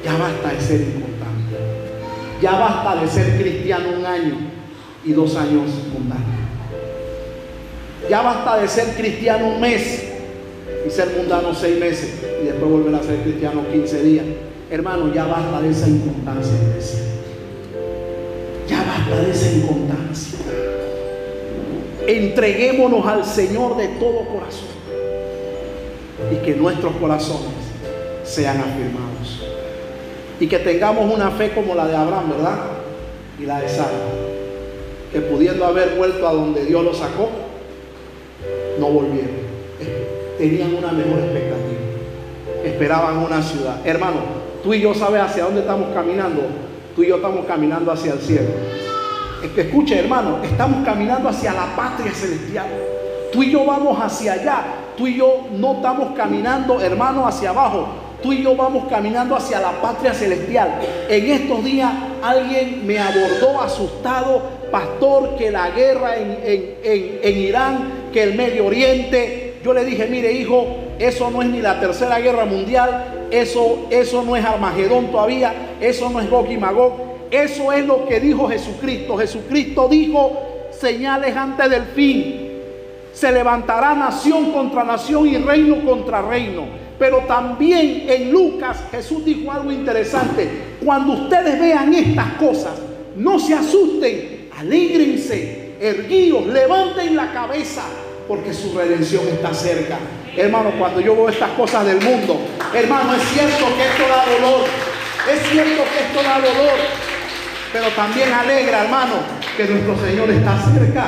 Ya basta de ser. Ya basta de ser cristiano un año y dos años mundano. Ya basta de ser cristiano un mes y ser mundano seis meses y después volver a ser cristiano 15 días. Hermano, ya basta de esa inconstancia, Ya basta de esa inconstancia. Entreguémonos al Señor de todo corazón y que nuestros corazones sean afirmados y que tengamos una fe como la de Abraham, ¿verdad? Y la de Sara, que pudiendo haber vuelto a donde Dios lo sacó, no volvieron. Tenían una mejor expectativa. Esperaban una ciudad. Hermano, tú y yo sabes hacia dónde estamos caminando. Tú y yo estamos caminando hacia el cielo. Es que escuche, hermano, estamos caminando hacia la patria celestial. Tú y yo vamos hacia allá. Tú y yo no estamos caminando, hermano, hacia abajo tú y yo vamos caminando hacia la patria celestial. En estos días alguien me abordó asustado, pastor, que la guerra en, Irán, que el Medio Oriente. Yo le dije, mire hijo, eso no es ni la tercera guerra mundial, eso, eso no es Armagedón todavía, eso no es Gog y Magog, eso es lo que dijo Jesucristo. Jesucristo dijo señales antes del fin. Se levantará nación contra nación y reino contra reino. Pero también en Lucas Jesús dijo algo interesante. Cuando ustedes vean estas cosas, no se asusten, alégrense, erguíos, levanten la cabeza, porque su redención está cerca. Hermano, cuando yo veo estas cosas del mundo, hermano, es cierto que esto da dolor, es cierto que esto da dolor, pero también alegra, hermano, que nuestro Señor está cerca.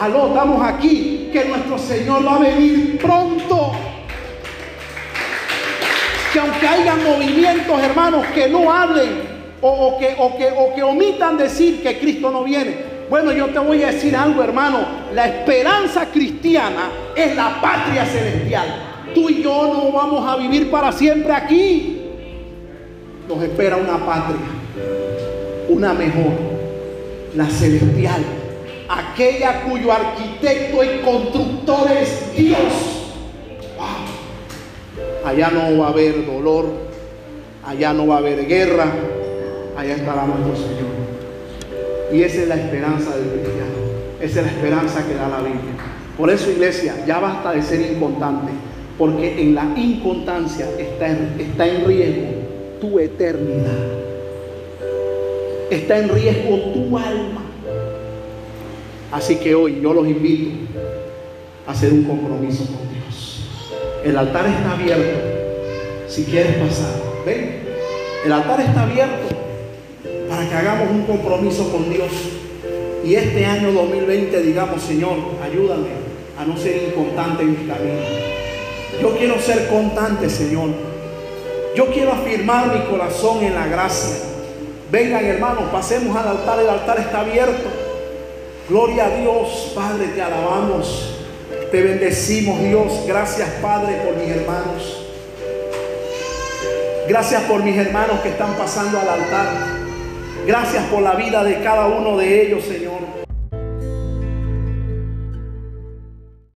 Aló, estamos aquí, que nuestro Señor va a venir pronto que aunque haya movimientos, hermanos, que no hablen o, que, o, que, omitan decir que Cristo no viene. Bueno, yo te voy a decir algo, hermano. La esperanza cristiana es la patria celestial. Tú y yo no vamos a vivir para siempre aquí. Nos espera una patria, una mejor, la celestial, aquella cuyo arquitecto y constructor es Dios. Allá no va a haber dolor, allá no va a haber guerra, allá estará nuestro Señor. Y esa es la esperanza del cristiano. Esa es la esperanza que da la Biblia. Por eso, iglesia, ya basta de ser inconstante. Porque en la inconstancia está en, riesgo tu eternidad. Está en riesgo tu alma. Así que hoy yo los invito a hacer un compromiso con. El altar está abierto. Si quieres pasar, ven. El altar está abierto para que hagamos un compromiso con Dios. Y este año 2020 digamos, Señor, ayúdame a no ser inconstante en mi camino. Yo quiero ser constante, Señor. Yo quiero afirmar mi corazón en la gracia. Vengan, hermanos, pasemos al altar. El altar está abierto. Gloria a Dios, Padre, te alabamos. Te bendecimos, Dios. Gracias, Padre, por mis hermanos. Gracias por mis hermanos que están pasando al altar. Gracias por la vida de cada uno de ellos, Señor.